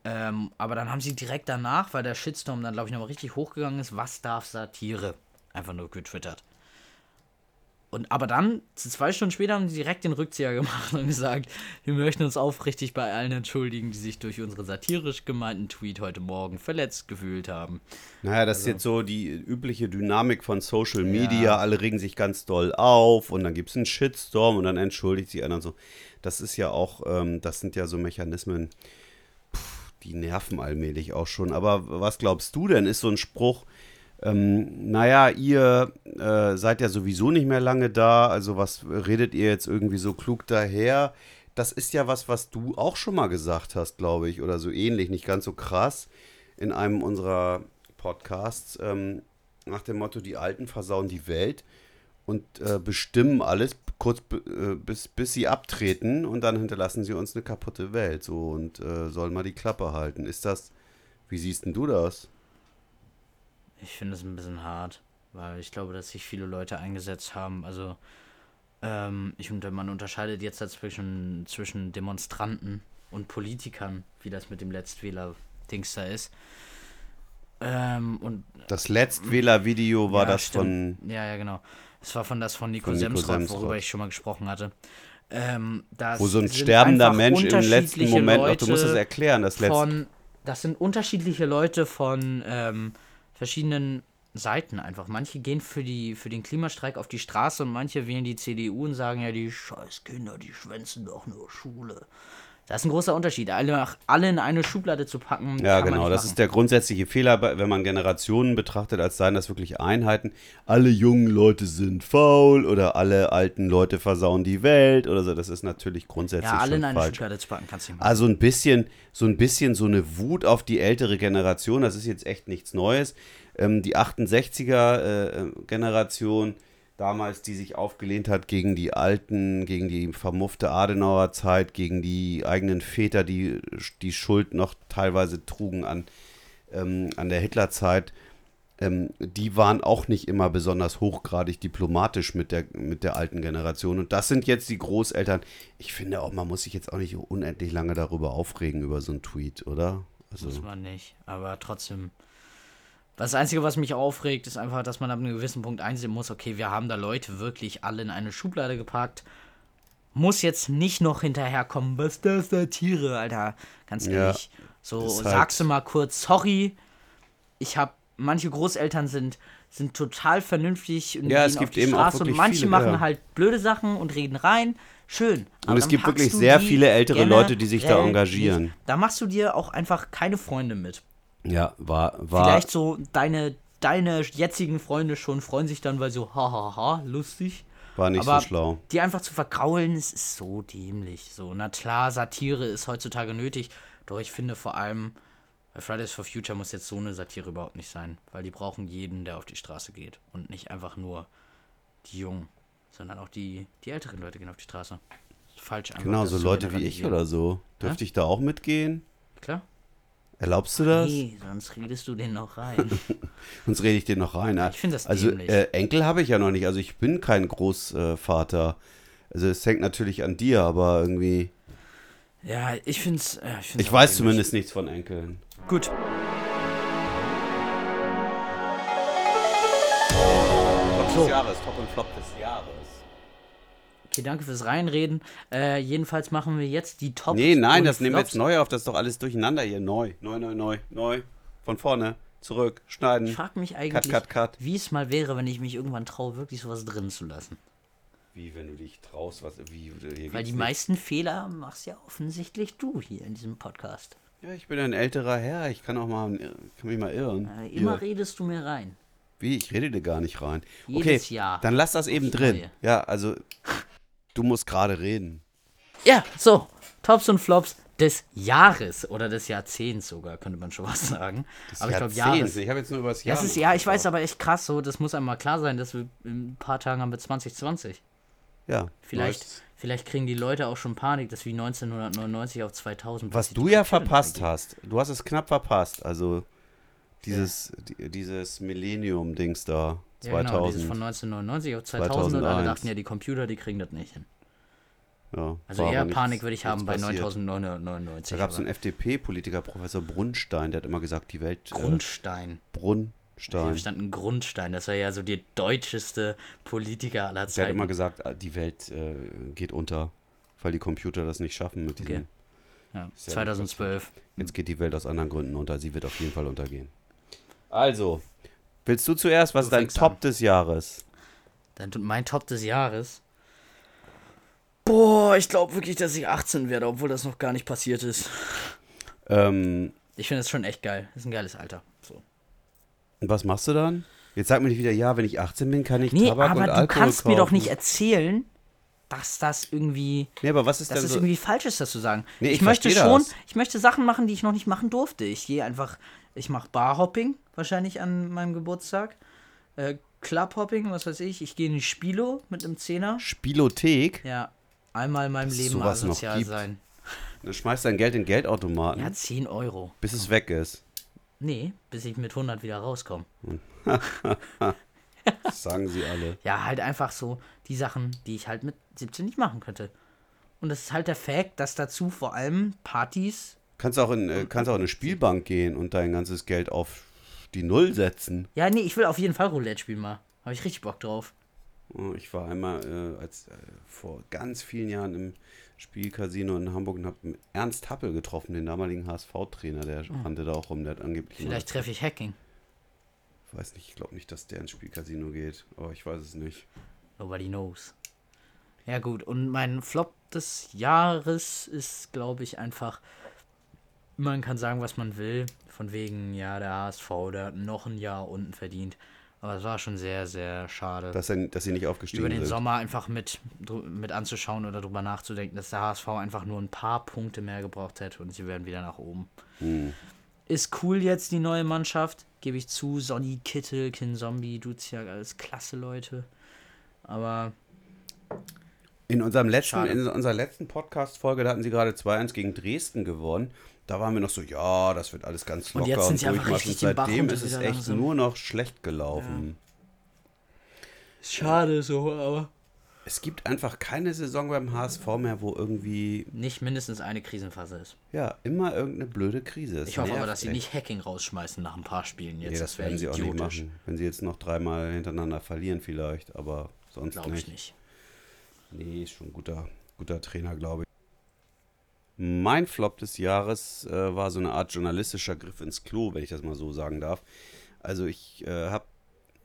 Speaker 2: Ähm, aber dann haben sie direkt danach, weil der Shitstorm dann, glaube ich, nochmal richtig hochgegangen ist, was darf Satire? Einfach nur getwittert. Und aber dann, zwei Stunden später, haben sie direkt den Rückzieher gemacht und gesagt, wir möchten uns aufrichtig bei allen entschuldigen, die sich durch unseren satirisch gemeinten Tweet heute Morgen verletzt gefühlt haben.
Speaker 1: naja, das ist jetzt so die übliche Dynamik von Social Media. Alle regen sich ganz doll auf und dann gibt es einen Shitstorm und dann entschuldigt sich einer so. Das ist ja auch, ähm, das sind ja so Mechanismen, pff, die nerven allmählich auch schon. Aber was glaubst du denn, ist so ein Spruch, ähm, naja, ihr äh, seid ja sowieso nicht mehr lange da, also was redet ihr jetzt irgendwie so klug daher? Das ist ja was, was du auch schon mal gesagt hast, glaube ich, oder so ähnlich, nicht ganz so krass, in einem unserer Podcasts, ähm, nach dem Motto, die Alten versauen die Welt und äh, bestimmen alles, kurz äh, bis, bis sie abtreten und dann hinterlassen sie uns eine kaputte Welt, so und äh, sollen mal die Klappe halten. Ist das, wie siehst denn du das?
Speaker 2: Ich finde es ein bisschen hart, weil ich glaube, dass sich viele Leute eingesetzt haben. Also, ähm, ich man unterscheidet jetzt dazwischen zwischen Demonstranten und Politikern, wie das mit dem Letztwähler-Dings da ist. Ähm, und
Speaker 1: Das Letztwähler-Video war
Speaker 2: Ja,
Speaker 1: das
Speaker 2: stimmt.
Speaker 1: von.
Speaker 2: Ja, ja, genau. Es war von das von Nico,
Speaker 1: Von Nico
Speaker 2: Semsrott,
Speaker 1: Semsrott.
Speaker 2: worüber ich schon mal gesprochen hatte. Ähm,
Speaker 1: Wo so ein sterbender Mensch im letzten Moment noch, du musst es erklären, das letzte.
Speaker 2: das sind unterschiedliche Leute von ähm, verschiedenen Seiten einfach. Manche gehen für, die, für den Klimastreik auf die Straße und manche wählen die CDU und sagen ja, die scheiß Kinder, die schwänzen doch nur Schule. Das ist ein großer Unterschied. Alle, alle in eine Schublade zu packen.
Speaker 1: Ja, genau. Das ist der grundsätzliche Fehler, wenn man Generationen betrachtet, als seien das wirklich Einheiten. Alle jungen Leute sind faul oder alle alten Leute versauen die Welt oder so. Das ist natürlich grundsätzlich
Speaker 2: Ja, alle in eine
Speaker 1: falsch.
Speaker 2: Schublade zu packen kannst du nicht machen.
Speaker 1: Also ein bisschen, so ein bisschen so eine Wut auf die ältere Generation, das ist jetzt echt nichts Neues. Ähm, die 68er-Generation, damals, die sich aufgelehnt hat gegen die alten, gegen die vermuffte Adenauer Zeit, gegen die eigenen Väter, die die Schuld noch teilweise trugen an, ähm, an der Hitlerzeit. Ähm, die waren auch nicht immer besonders hochgradig diplomatisch mit der, mit der alten Generation. Und das sind jetzt die Großeltern. Ich finde auch, man muss sich jetzt auch nicht unendlich lange darüber aufregen, über so einen Tweet, oder? Also,
Speaker 2: Muss man nicht. Aber trotzdem. Das Einzige, was mich aufregt, ist einfach, dass man ab einem gewissen Punkt einsehen muss, okay, wir haben da Leute wirklich alle in eine Schublade gepackt. Muss jetzt nicht noch hinterherkommen, was ist das Satire, Alter. Ganz
Speaker 1: Ja,
Speaker 2: ehrlich. so,
Speaker 1: ist halt-
Speaker 2: sagst du mal kurz, sorry, ich hab, manche Großeltern sind sind total vernünftig und
Speaker 1: Ja,
Speaker 2: gehen
Speaker 1: es gibt
Speaker 2: auf die
Speaker 1: eben auch
Speaker 2: Straße und
Speaker 1: wirklich
Speaker 2: manche
Speaker 1: viele,
Speaker 2: machen
Speaker 1: ja.
Speaker 2: halt blöde Sachen und reden rein. Schön.
Speaker 1: Und es gibt wirklich sehr viele ältere Leute, die sich da engagieren.
Speaker 2: Da machst du dir auch einfach keine Freunde mit.
Speaker 1: Ja, war, war
Speaker 2: Vielleicht so deine, deine jetzigen Freunde schon freuen sich dann, weil so, hahaha, lustig.
Speaker 1: War nicht
Speaker 2: Aber
Speaker 1: so schlau.
Speaker 2: die einfach zu vergraulen, es ist so dämlich. So, na klar, Satire ist heutzutage nötig, doch ich finde vor allem, bei Fridays for Future muss jetzt so eine Satire überhaupt nicht sein, weil die brauchen jeden, der auf die Straße geht und nicht einfach nur die Jungen, sondern auch die, die älteren Leute gehen auf die Straße. Falsch einfach.
Speaker 1: Genau, so Leute wie ich oder so. Dürfte ich da auch mitgehen?
Speaker 2: Klar.
Speaker 1: Erlaubst du das?
Speaker 2: Nee, sonst redest du den noch rein.
Speaker 1: Sonst rede ich dir noch rein.
Speaker 2: Ich finde das
Speaker 1: Also äh, Enkel habe ich ja noch nicht. Also ich bin kein Großvater. Also es hängt natürlich an dir, aber irgendwie.
Speaker 2: ja, ich finde es. Ja, ich
Speaker 1: Ich weiß zumindest nichts von Enkeln.
Speaker 2: Gut.
Speaker 1: Top
Speaker 2: So.
Speaker 1: des Jahres, Top und Flop des Jahres.
Speaker 2: Okay, danke fürs Reinreden. Äh, jedenfalls machen wir jetzt die Top.
Speaker 1: Nee, nein, das nehmen wir jetzt
Speaker 2: Flops.
Speaker 1: neu auf. Das ist doch alles durcheinander hier. Neu, neu, neu, neu, neu. Von vorne, zurück, schneiden.
Speaker 2: Ich frage mich
Speaker 1: Cut,
Speaker 2: eigentlich,
Speaker 1: cut, cut.
Speaker 2: wie es mal wäre, wenn ich mich irgendwann traue, wirklich sowas drin zu lassen.
Speaker 1: Wie, wenn du dich traust, was, wie,
Speaker 2: Weil die
Speaker 1: nicht.
Speaker 2: meisten Fehler machst ja offensichtlich du hier in diesem Podcast.
Speaker 1: Ja, ich bin ein älterer Herr, ich kann auch mal, kann mich mal irren.
Speaker 2: Äh, immer
Speaker 1: Hier.
Speaker 2: redest du mir rein.
Speaker 1: Wie, ich rede dir gar nicht rein.
Speaker 2: Jedes
Speaker 1: okay,
Speaker 2: Jahr.
Speaker 1: dann lass das eben drin.
Speaker 2: Neue.
Speaker 1: Ja, also, du musst gerade reden.
Speaker 2: Ja, so. Tops und Flops des Jahres oder des Jahrzehnts sogar, könnte man schon was sagen. aber ich glaube. Jahres.
Speaker 1: Ich habe jetzt nur über das Jahr.
Speaker 2: Das ist, ja, ich weiß, aber echt krass so. Das muss einmal klar sein, dass wir in ein paar Tagen haben wir 2020.
Speaker 1: Ja,
Speaker 2: Vielleicht, vielleicht kriegen die Leute auch schon Panik, dass wie 1999 auf 2000.
Speaker 1: Was du ja verpasst hast, du hast es knapp verpasst. Also, dieses, die, dieses Millennium-Dings da.
Speaker 2: Ja,
Speaker 1: 2000.
Speaker 2: genau, dieses von 1999 auf 2000 und alle
Speaker 1: 2001.
Speaker 2: dachten ja, die Computer, die kriegen das nicht hin.
Speaker 1: ja,
Speaker 2: Also eher
Speaker 1: nichts-
Speaker 2: Panik würde ich haben bei
Speaker 1: passiert.
Speaker 2: 9999.
Speaker 1: Da gab es einen FDP-Politiker, Professor Brunstein, der hat immer gesagt, die Welt.
Speaker 2: Grundstein.
Speaker 1: Äh, Brunstein.
Speaker 2: Ich habe verstanden, Grundstein. Das war ja so der deutscheste Politiker aller
Speaker 1: Der hat
Speaker 2: Zeiten.
Speaker 1: immer gesagt, äh, die Welt äh, geht unter, weil die Computer das nicht schaffen mit diesem.
Speaker 2: Okay. ja 2012.
Speaker 1: Jetzt geht die Welt aus anderen Gründen unter. Sie wird auf jeden Fall untergehen. Also, willst du zuerst? Was
Speaker 2: Du
Speaker 1: ist dein Top
Speaker 2: an.
Speaker 1: des Jahres?
Speaker 2: Dann mein Top des Jahres. Boah, ich glaube wirklich, dass ich 18 werde, obwohl das noch gar nicht passiert ist.
Speaker 1: Ähm,
Speaker 2: Ich finde das schon echt geil. Das ist ein geiles Alter. So.
Speaker 1: und was machst du dann? Jetzt sag mir nicht wieder, ja, wenn ich 18 bin, kann ich
Speaker 2: Nee,
Speaker 1: Tabak
Speaker 2: aber
Speaker 1: und
Speaker 2: du
Speaker 1: Alkohol
Speaker 2: kannst mir doch
Speaker 1: kaufen.
Speaker 2: nicht erzählen, dass das irgendwie,
Speaker 1: Nee, aber was ist
Speaker 2: dass
Speaker 1: denn
Speaker 2: es
Speaker 1: so?
Speaker 2: irgendwie falsch ist, das zu sagen.
Speaker 1: Nee, ich
Speaker 2: ich möchte schon,
Speaker 1: das.
Speaker 2: ich möchte Sachen machen, die ich noch nicht machen durfte. Ich gehe einfach, ich mache Barhopping wahrscheinlich an meinem Geburtstag. Äh, Clubhopping, was weiß ich. Ich gehe in die Spilo mit einem Zehner.
Speaker 1: Spielothek?
Speaker 2: Ja, einmal in meinem
Speaker 1: Dass es
Speaker 2: Leben asozial
Speaker 1: gibt.
Speaker 2: sein.
Speaker 1: Dann schmeißt dein Geld in Geldautomaten,
Speaker 2: Ja, 10 Euro.
Speaker 1: bis es weg ist.
Speaker 2: Nee, bis ich mit 100 wieder rauskomme.
Speaker 1: Das sagen sie alle.
Speaker 2: Ja, halt einfach so die Sachen, die ich halt mit 17 nicht machen könnte. Und das ist halt der Fakt, dass dazu vor allem Partys.
Speaker 1: Kannst auch in, äh, kannst auch in eine Spielbank gehen und dein ganzes Geld auf die Null setzen.
Speaker 2: Ja, nee, ich will auf jeden Fall Roulette spielen mal. Habe ich richtig Bock drauf.
Speaker 1: Oh, Ich war einmal äh, als, äh, vor ganz vielen Jahren im Spielcasino in Hamburg und habe Ernst Happel getroffen, den damaligen HSV-Trainer. Der rannte da auch rum. Der hat angeblich.
Speaker 2: Vielleicht treffe ich Hacking.
Speaker 1: Ich weiß nicht, ich glaube nicht, dass der ins Spielcasino geht. Aber ich weiß es nicht.
Speaker 2: Nobody knows. Ja, gut. Und mein Flop des Jahres ist, glaube ich, einfach. Man kann sagen, was man will. Von wegen, ja, der HSV, der hat noch ein Jahr unten verdient. Aber es war schon sehr, sehr schade.
Speaker 1: Dass, er, dass sie nicht aufgestiegen
Speaker 2: über den
Speaker 1: sind.
Speaker 2: Sommer einfach mit, mit anzuschauen oder drüber nachzudenken, dass der HSV einfach nur ein paar Punkte mehr gebraucht hätte und sie werden wieder nach oben.
Speaker 1: Hm.
Speaker 2: Ist cool jetzt die neue Mannschaft, gebe ich zu. Sonny Kittel, Kin Zombie, Duziak, alles klasse Leute. Aber
Speaker 1: In, unserem letzten,
Speaker 2: Schade.
Speaker 1: in unserer letzten Podcast-Folge, da hatten sie gerade 2-1 gegen Dresden gewonnen. Da waren wir noch so, ja, das wird alles ganz
Speaker 2: Und
Speaker 1: locker
Speaker 2: jetzt
Speaker 1: und,
Speaker 2: sind sie
Speaker 1: durchmachen.
Speaker 2: Bach
Speaker 1: Seitdem ist es echt
Speaker 2: langsam.
Speaker 1: nur noch schlecht gelaufen.
Speaker 2: schade so, aber.
Speaker 1: Es gibt einfach keine Saison beim HSV mehr, wo irgendwie,
Speaker 2: Nicht mindestens eine Krisenphase ist.
Speaker 1: ja, immer irgendeine blöde Krise ist.
Speaker 2: Ich hoffe aber, dass sie
Speaker 1: echt.
Speaker 2: nicht Hacking rausschmeißen nach ein paar Spielen jetzt.
Speaker 1: Nee, das werden sie auch nicht machen. Wenn sie jetzt noch dreimal hintereinander verlieren vielleicht, aber sonst
Speaker 2: Glaube
Speaker 1: nicht.
Speaker 2: ich nicht.
Speaker 1: Nee, ist schon ein guter, guter Trainer, glaube ich. Mein Flop des Jahres äh, war so eine Art journalistischer Griff ins Klo, wenn ich das mal so sagen darf. Also ich äh, habe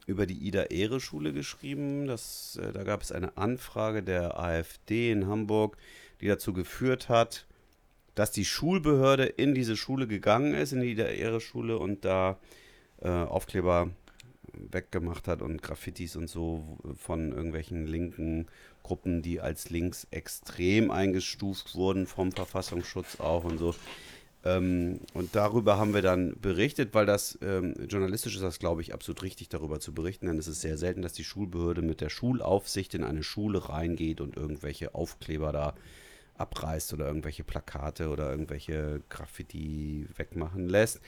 Speaker 1: über die Ida-Ehre-Schule geschrieben. Das, äh, da gab es eine Anfrage der AfD in Hamburg, die dazu geführt hat, dass die Schulbehörde in diese Schule gegangen ist, in die Ida-Ehre-Schule und da äh, Aufkleber weggemacht hat und Graffitis und so von irgendwelchen linken Gruppen, die als linksextrem eingestuft wurden vom Verfassungsschutz auch und so. Ähm, und darüber haben wir dann berichtet, weil das ähm, journalistisch ist das, glaube ich, absolut richtig, darüber zu berichten, denn es ist sehr selten, dass die Schulbehörde mit der Schulaufsicht in eine Schule reingeht und irgendwelche Aufkleber da abreißt oder irgendwelche Plakate oder irgendwelche Graffiti wegmachen lässt.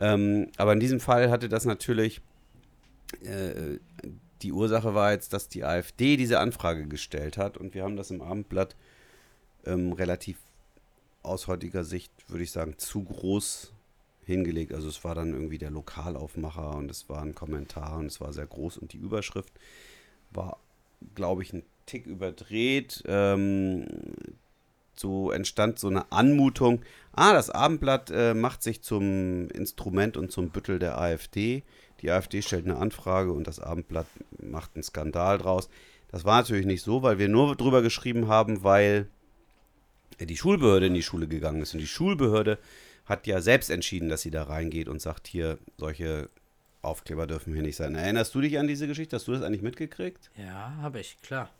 Speaker 1: Ähm, aber in diesem Fall hatte das natürlich, äh, die Ursache war jetzt, dass die AfD diese Anfrage gestellt hat und wir haben das im Abendblatt ähm, relativ aus heutiger Sicht, würde ich sagen, zu groß hingelegt. Also es war dann irgendwie der Lokalaufmacher und es war ein Kommentar und es war sehr groß und die Überschrift war, glaube ich, ein Tick überdreht. Ähm, so entstand so eine Anmutung, ah, das Abendblatt äh, macht sich zum Instrument und zum Büttel der AfD. Die AfD stellt eine Anfrage und das Abendblatt macht einen Skandal draus. Das war natürlich nicht so, weil wir nur drüber geschrieben haben, weil die Schulbehörde in die Schule gegangen ist. Und die Schulbehörde hat ja selbst entschieden, dass sie da reingeht und sagt, hier, solche Aufkleber dürfen hier nicht sein. Erinnerst du dich an diese Geschichte? Hast du das eigentlich mitgekriegt?
Speaker 2: Ja, habe ich, klar.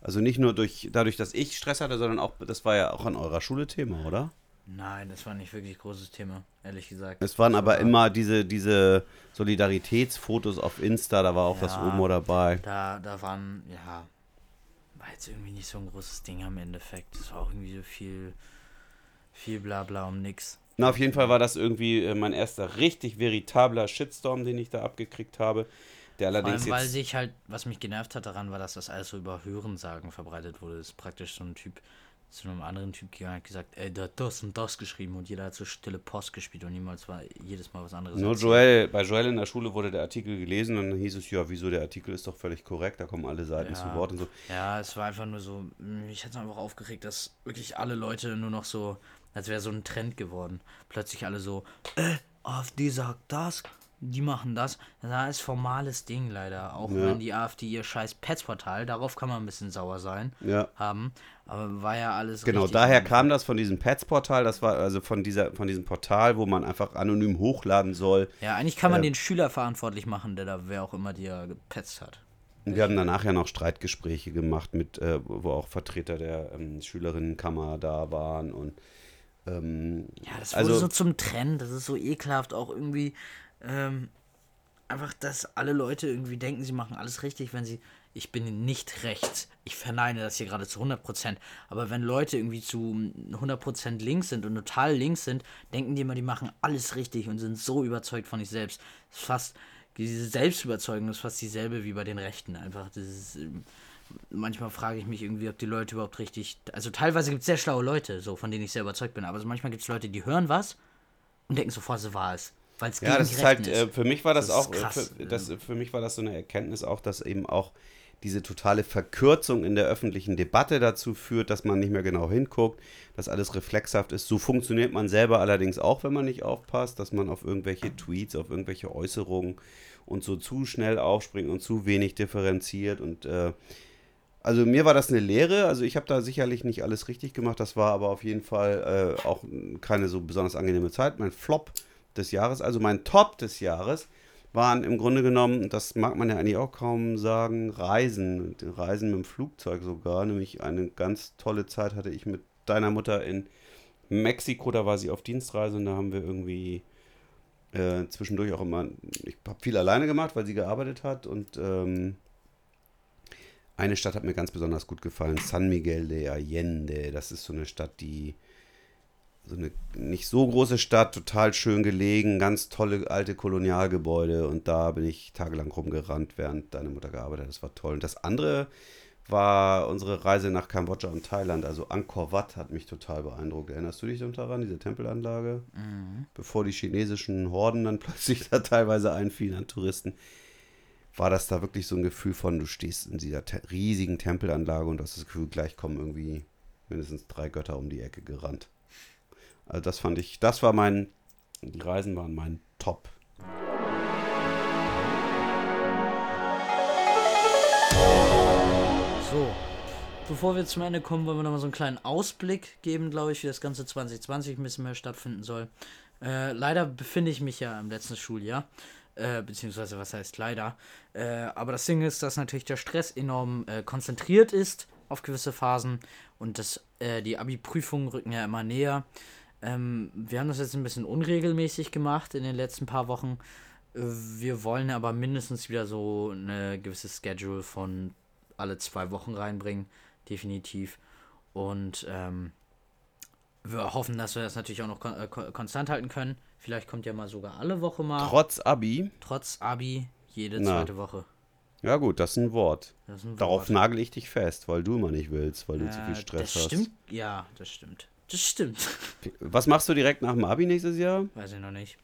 Speaker 1: Also nicht nur durch, dadurch, dass ich Stress hatte, sondern auch, das war ja auch an eurer Schule Thema, oder?
Speaker 2: Nein, das war nicht wirklich großes Thema, ehrlich gesagt.
Speaker 1: Es waren aber immer diese, diese Solidaritätsfotos auf Insta, da war auch ja, das Omo dabei.
Speaker 2: Da, da waren, ja, war jetzt irgendwie nicht so ein großes Ding am Endeffekt. Es war auch irgendwie so viel, viel Blabla um nix.
Speaker 1: Na, auf jeden Fall war das irgendwie äh, mein erster richtig veritabler Shitstorm, den ich da abgekriegt habe. Der allerdings
Speaker 2: Vor allem, weil sich halt, was mich genervt hat daran, war, dass das alles so über Hörensagen verbreitet wurde. Das ist praktisch so ein Typ, zu einem anderen Typ gegangen und hat gesagt, ey, der hat das und das geschrieben und jeder hat so stille Post gespielt und niemals war jedes Mal was anderes.
Speaker 1: Nur Joel, bei Joel in der Schule wurde der Artikel gelesen und dann hieß es, ja, wieso der Artikel ist doch völlig korrekt, da kommen alle Seiten ja. zu Wort und so.
Speaker 2: Ja, es war einfach nur so, mich hat es einfach aufgeregt, dass wirklich alle Leute nur noch so, als wäre so ein Trend geworden. Plötzlich alle so, äh, auf die sagt das die machen das. Das ist formales Ding leider. Auch ja. wenn die AfD ihr scheiß Petsportal, darauf kann man ein bisschen sauer sein,
Speaker 1: ja.
Speaker 2: haben. Aber war ja alles
Speaker 1: Genau, daher kam das von diesem Petsportal, das war also von dieser, von diesem Portal, wo man einfach anonym hochladen soll.
Speaker 2: Ja, eigentlich kann man äh, den Schüler verantwortlich machen, der da wer auch immer die ja gepetzt hat.
Speaker 1: Und wir haben danach ja noch Streitgespräche gemacht, mit, äh, wo auch Vertreter der ähm, Schülerinnenkammer da waren und ähm,
Speaker 2: ja, das wurde also, so zum Trend, das ist so ekelhaft auch irgendwie ähm, einfach, dass alle Leute irgendwie denken, sie machen alles richtig, wenn sie. Ich bin nicht rechts. Ich verneine das hier gerade zu 100%. Aber wenn Leute irgendwie zu 100% links sind und total links sind, denken die immer, die machen alles richtig und sind so überzeugt von sich selbst. Das ist fast, diese Selbstüberzeugung ist fast dieselbe wie bei den Rechten. Einfach, das ist, ähm, manchmal frage ich mich irgendwie, ob die Leute überhaupt richtig. Also teilweise gibt es sehr schlaue Leute, so von denen ich sehr überzeugt bin. Aber so manchmal gibt es Leute, die hören was und denken sofort, so war es.
Speaker 1: Weil's ja, das ist halt, äh, für mich war das, das auch, äh, krass, für, das, für mich war das so eine Erkenntnis auch, dass eben auch diese totale Verkürzung in der öffentlichen Debatte dazu führt, dass man nicht mehr genau hinguckt, dass alles reflexhaft ist. So funktioniert man selber allerdings auch, wenn man nicht aufpasst, dass man auf irgendwelche Tweets, auf irgendwelche Äußerungen und so zu schnell aufspringt und zu wenig differenziert. Und äh, also mir war das eine Lehre. Also ich habe da sicherlich nicht alles richtig gemacht. Das war aber auf jeden Fall äh, auch keine so besonders angenehme Zeit. Mein Flop des Jahres, also mein Top des Jahres, waren im Grunde genommen, das mag man ja eigentlich auch kaum sagen, Reisen. Reisen mit dem Flugzeug sogar. Nämlich eine ganz tolle Zeit hatte ich mit deiner Mutter in Mexiko. Da war sie auf Dienstreise und da haben wir irgendwie äh, zwischendurch auch immer, ich habe viel alleine gemacht, weil sie gearbeitet hat und ähm, eine Stadt hat mir ganz besonders gut gefallen, San Miguel de Allende. Das ist so eine Stadt, die so eine nicht so große Stadt, total schön gelegen, ganz tolle alte Kolonialgebäude und da bin ich tagelang rumgerannt, während deine Mutter gearbeitet hat. Das war toll. Und das andere war unsere Reise nach Kambodscha und Thailand. Also Angkor Wat hat mich total beeindruckt. Erinnerst du dich daran, diese Tempelanlage? Mhm. Bevor die chinesischen Horden dann plötzlich da teilweise einfielen an Touristen, war das da wirklich so ein Gefühl von, du stehst in dieser te riesigen Tempelanlage und hast das Gefühl, gleich kommen irgendwie mindestens drei Götter um die Ecke gerannt. Also das fand ich, das war mein, die Reisen waren mein Top.
Speaker 2: So, bevor wir zum Ende kommen, wollen wir nochmal so einen kleinen Ausblick geben, glaube ich, wie das Ganze 2020 ein bisschen mehr stattfinden soll. Äh, leider befinde ich mich ja im letzten Schuljahr. Äh, beziehungsweise was heißt leider. Äh, aber das Ding ist, dass natürlich der Stress enorm äh, konzentriert ist auf gewisse Phasen und das, äh, die Abi-Prüfungen rücken ja immer näher. Ähm, wir haben das jetzt ein bisschen unregelmäßig gemacht in den letzten paar Wochen. Äh, wir wollen aber mindestens wieder so eine gewisse Schedule von alle zwei Wochen reinbringen, definitiv. Und ähm, wir hoffen, dass wir das natürlich auch noch kon äh, konstant halten können. Vielleicht kommt ja mal sogar alle Woche mal.
Speaker 1: Trotz Abi?
Speaker 2: Trotz Abi, jede Na. zweite Woche.
Speaker 1: Ja gut, das ist ein Wort. Ist ein Darauf Wort. nagel ich dich fest, weil du immer nicht willst, weil du zu viel Stress
Speaker 2: das
Speaker 1: hast.
Speaker 2: Stimmt, ja, das stimmt. Das stimmt.
Speaker 1: Was machst du direkt nach dem Abi nächstes Jahr?
Speaker 2: Weiß ich noch nicht.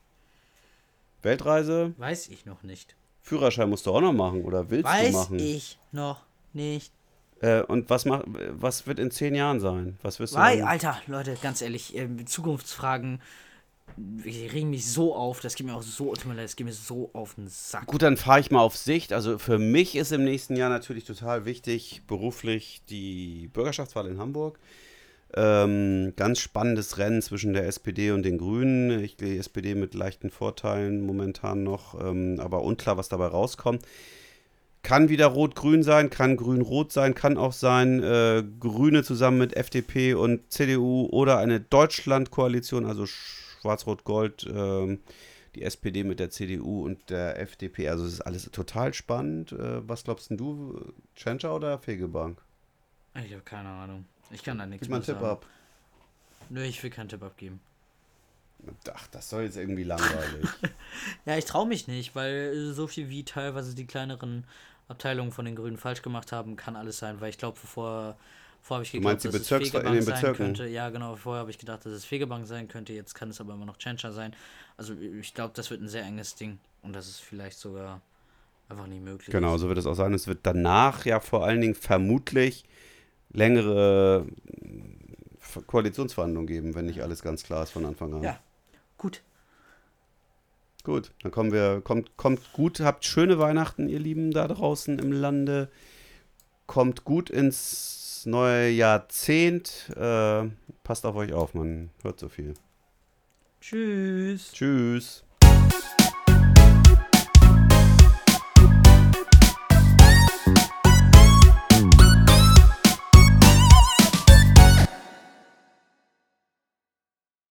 Speaker 1: Weltreise?
Speaker 2: Weiß ich noch nicht.
Speaker 1: Führerschein musst du auch noch machen oder willst
Speaker 2: Weiß
Speaker 1: du machen?
Speaker 2: Weiß ich noch nicht.
Speaker 1: Äh, und was, mach, was wird in zehn Jahren sein? Was wirst du
Speaker 2: Weil, Alter, Leute, ganz ehrlich, äh, Zukunftsfragen regen mich so auf, das geht mir auch so, tut mir leid, das geht mir so auf den Sack.
Speaker 1: Gut, dann fahre ich mal auf Sicht. Also für mich ist im nächsten Jahr natürlich total wichtig, beruflich die Bürgerschaftswahl in Hamburg. Ähm, ganz spannendes Rennen zwischen der SPD und den Grünen. Ich gehe SPD mit leichten Vorteilen momentan noch, ähm, aber unklar, was dabei rauskommt. Kann wieder rot-grün sein, kann grün-rot sein, kann auch sein äh, Grüne zusammen mit FDP und CDU oder eine Deutschland-Koalition, also Schwarz-Rot-Gold, äh, die SPD mit der CDU und der FDP. Also es ist alles total spannend. Äh, was glaubst du, Tschentscher oder Fegebank?
Speaker 2: Ich habe keine Ahnung. Ich kann da nichts
Speaker 1: Gib mal einen Tipp ab.
Speaker 2: Nö, ich will keinen Tipp abgeben.
Speaker 1: Ach, das soll jetzt irgendwie langweilig.
Speaker 2: ja, ich traue mich nicht, weil so viel wie teilweise die kleineren Abteilungen von den Grünen falsch gemacht haben, kann alles sein, weil ich glaube, bevor, vorher habe ich gedacht, dass es Fegebank sein könnte. Ja, genau, vorher habe ich gedacht, dass es Fegebank sein könnte, jetzt kann es aber immer noch Tschentscher sein. Also ich glaube, das wird ein sehr enges Ding und das ist vielleicht sogar einfach nicht möglich.
Speaker 1: Genau, so wird es auch sein. Es wird danach ja vor allen Dingen vermutlich längere äh, Koalitionsverhandlungen geben, wenn nicht alles ganz klar ist von Anfang an.
Speaker 2: Ja, gut.
Speaker 1: Gut, dann kommen wir, kommt, kommt gut, habt schöne Weihnachten, ihr Lieben da draußen im Lande. Kommt gut ins neue Jahrzehnt. Äh, passt auf euch auf, man hört so viel.
Speaker 2: Tschüss.
Speaker 1: Tschüss.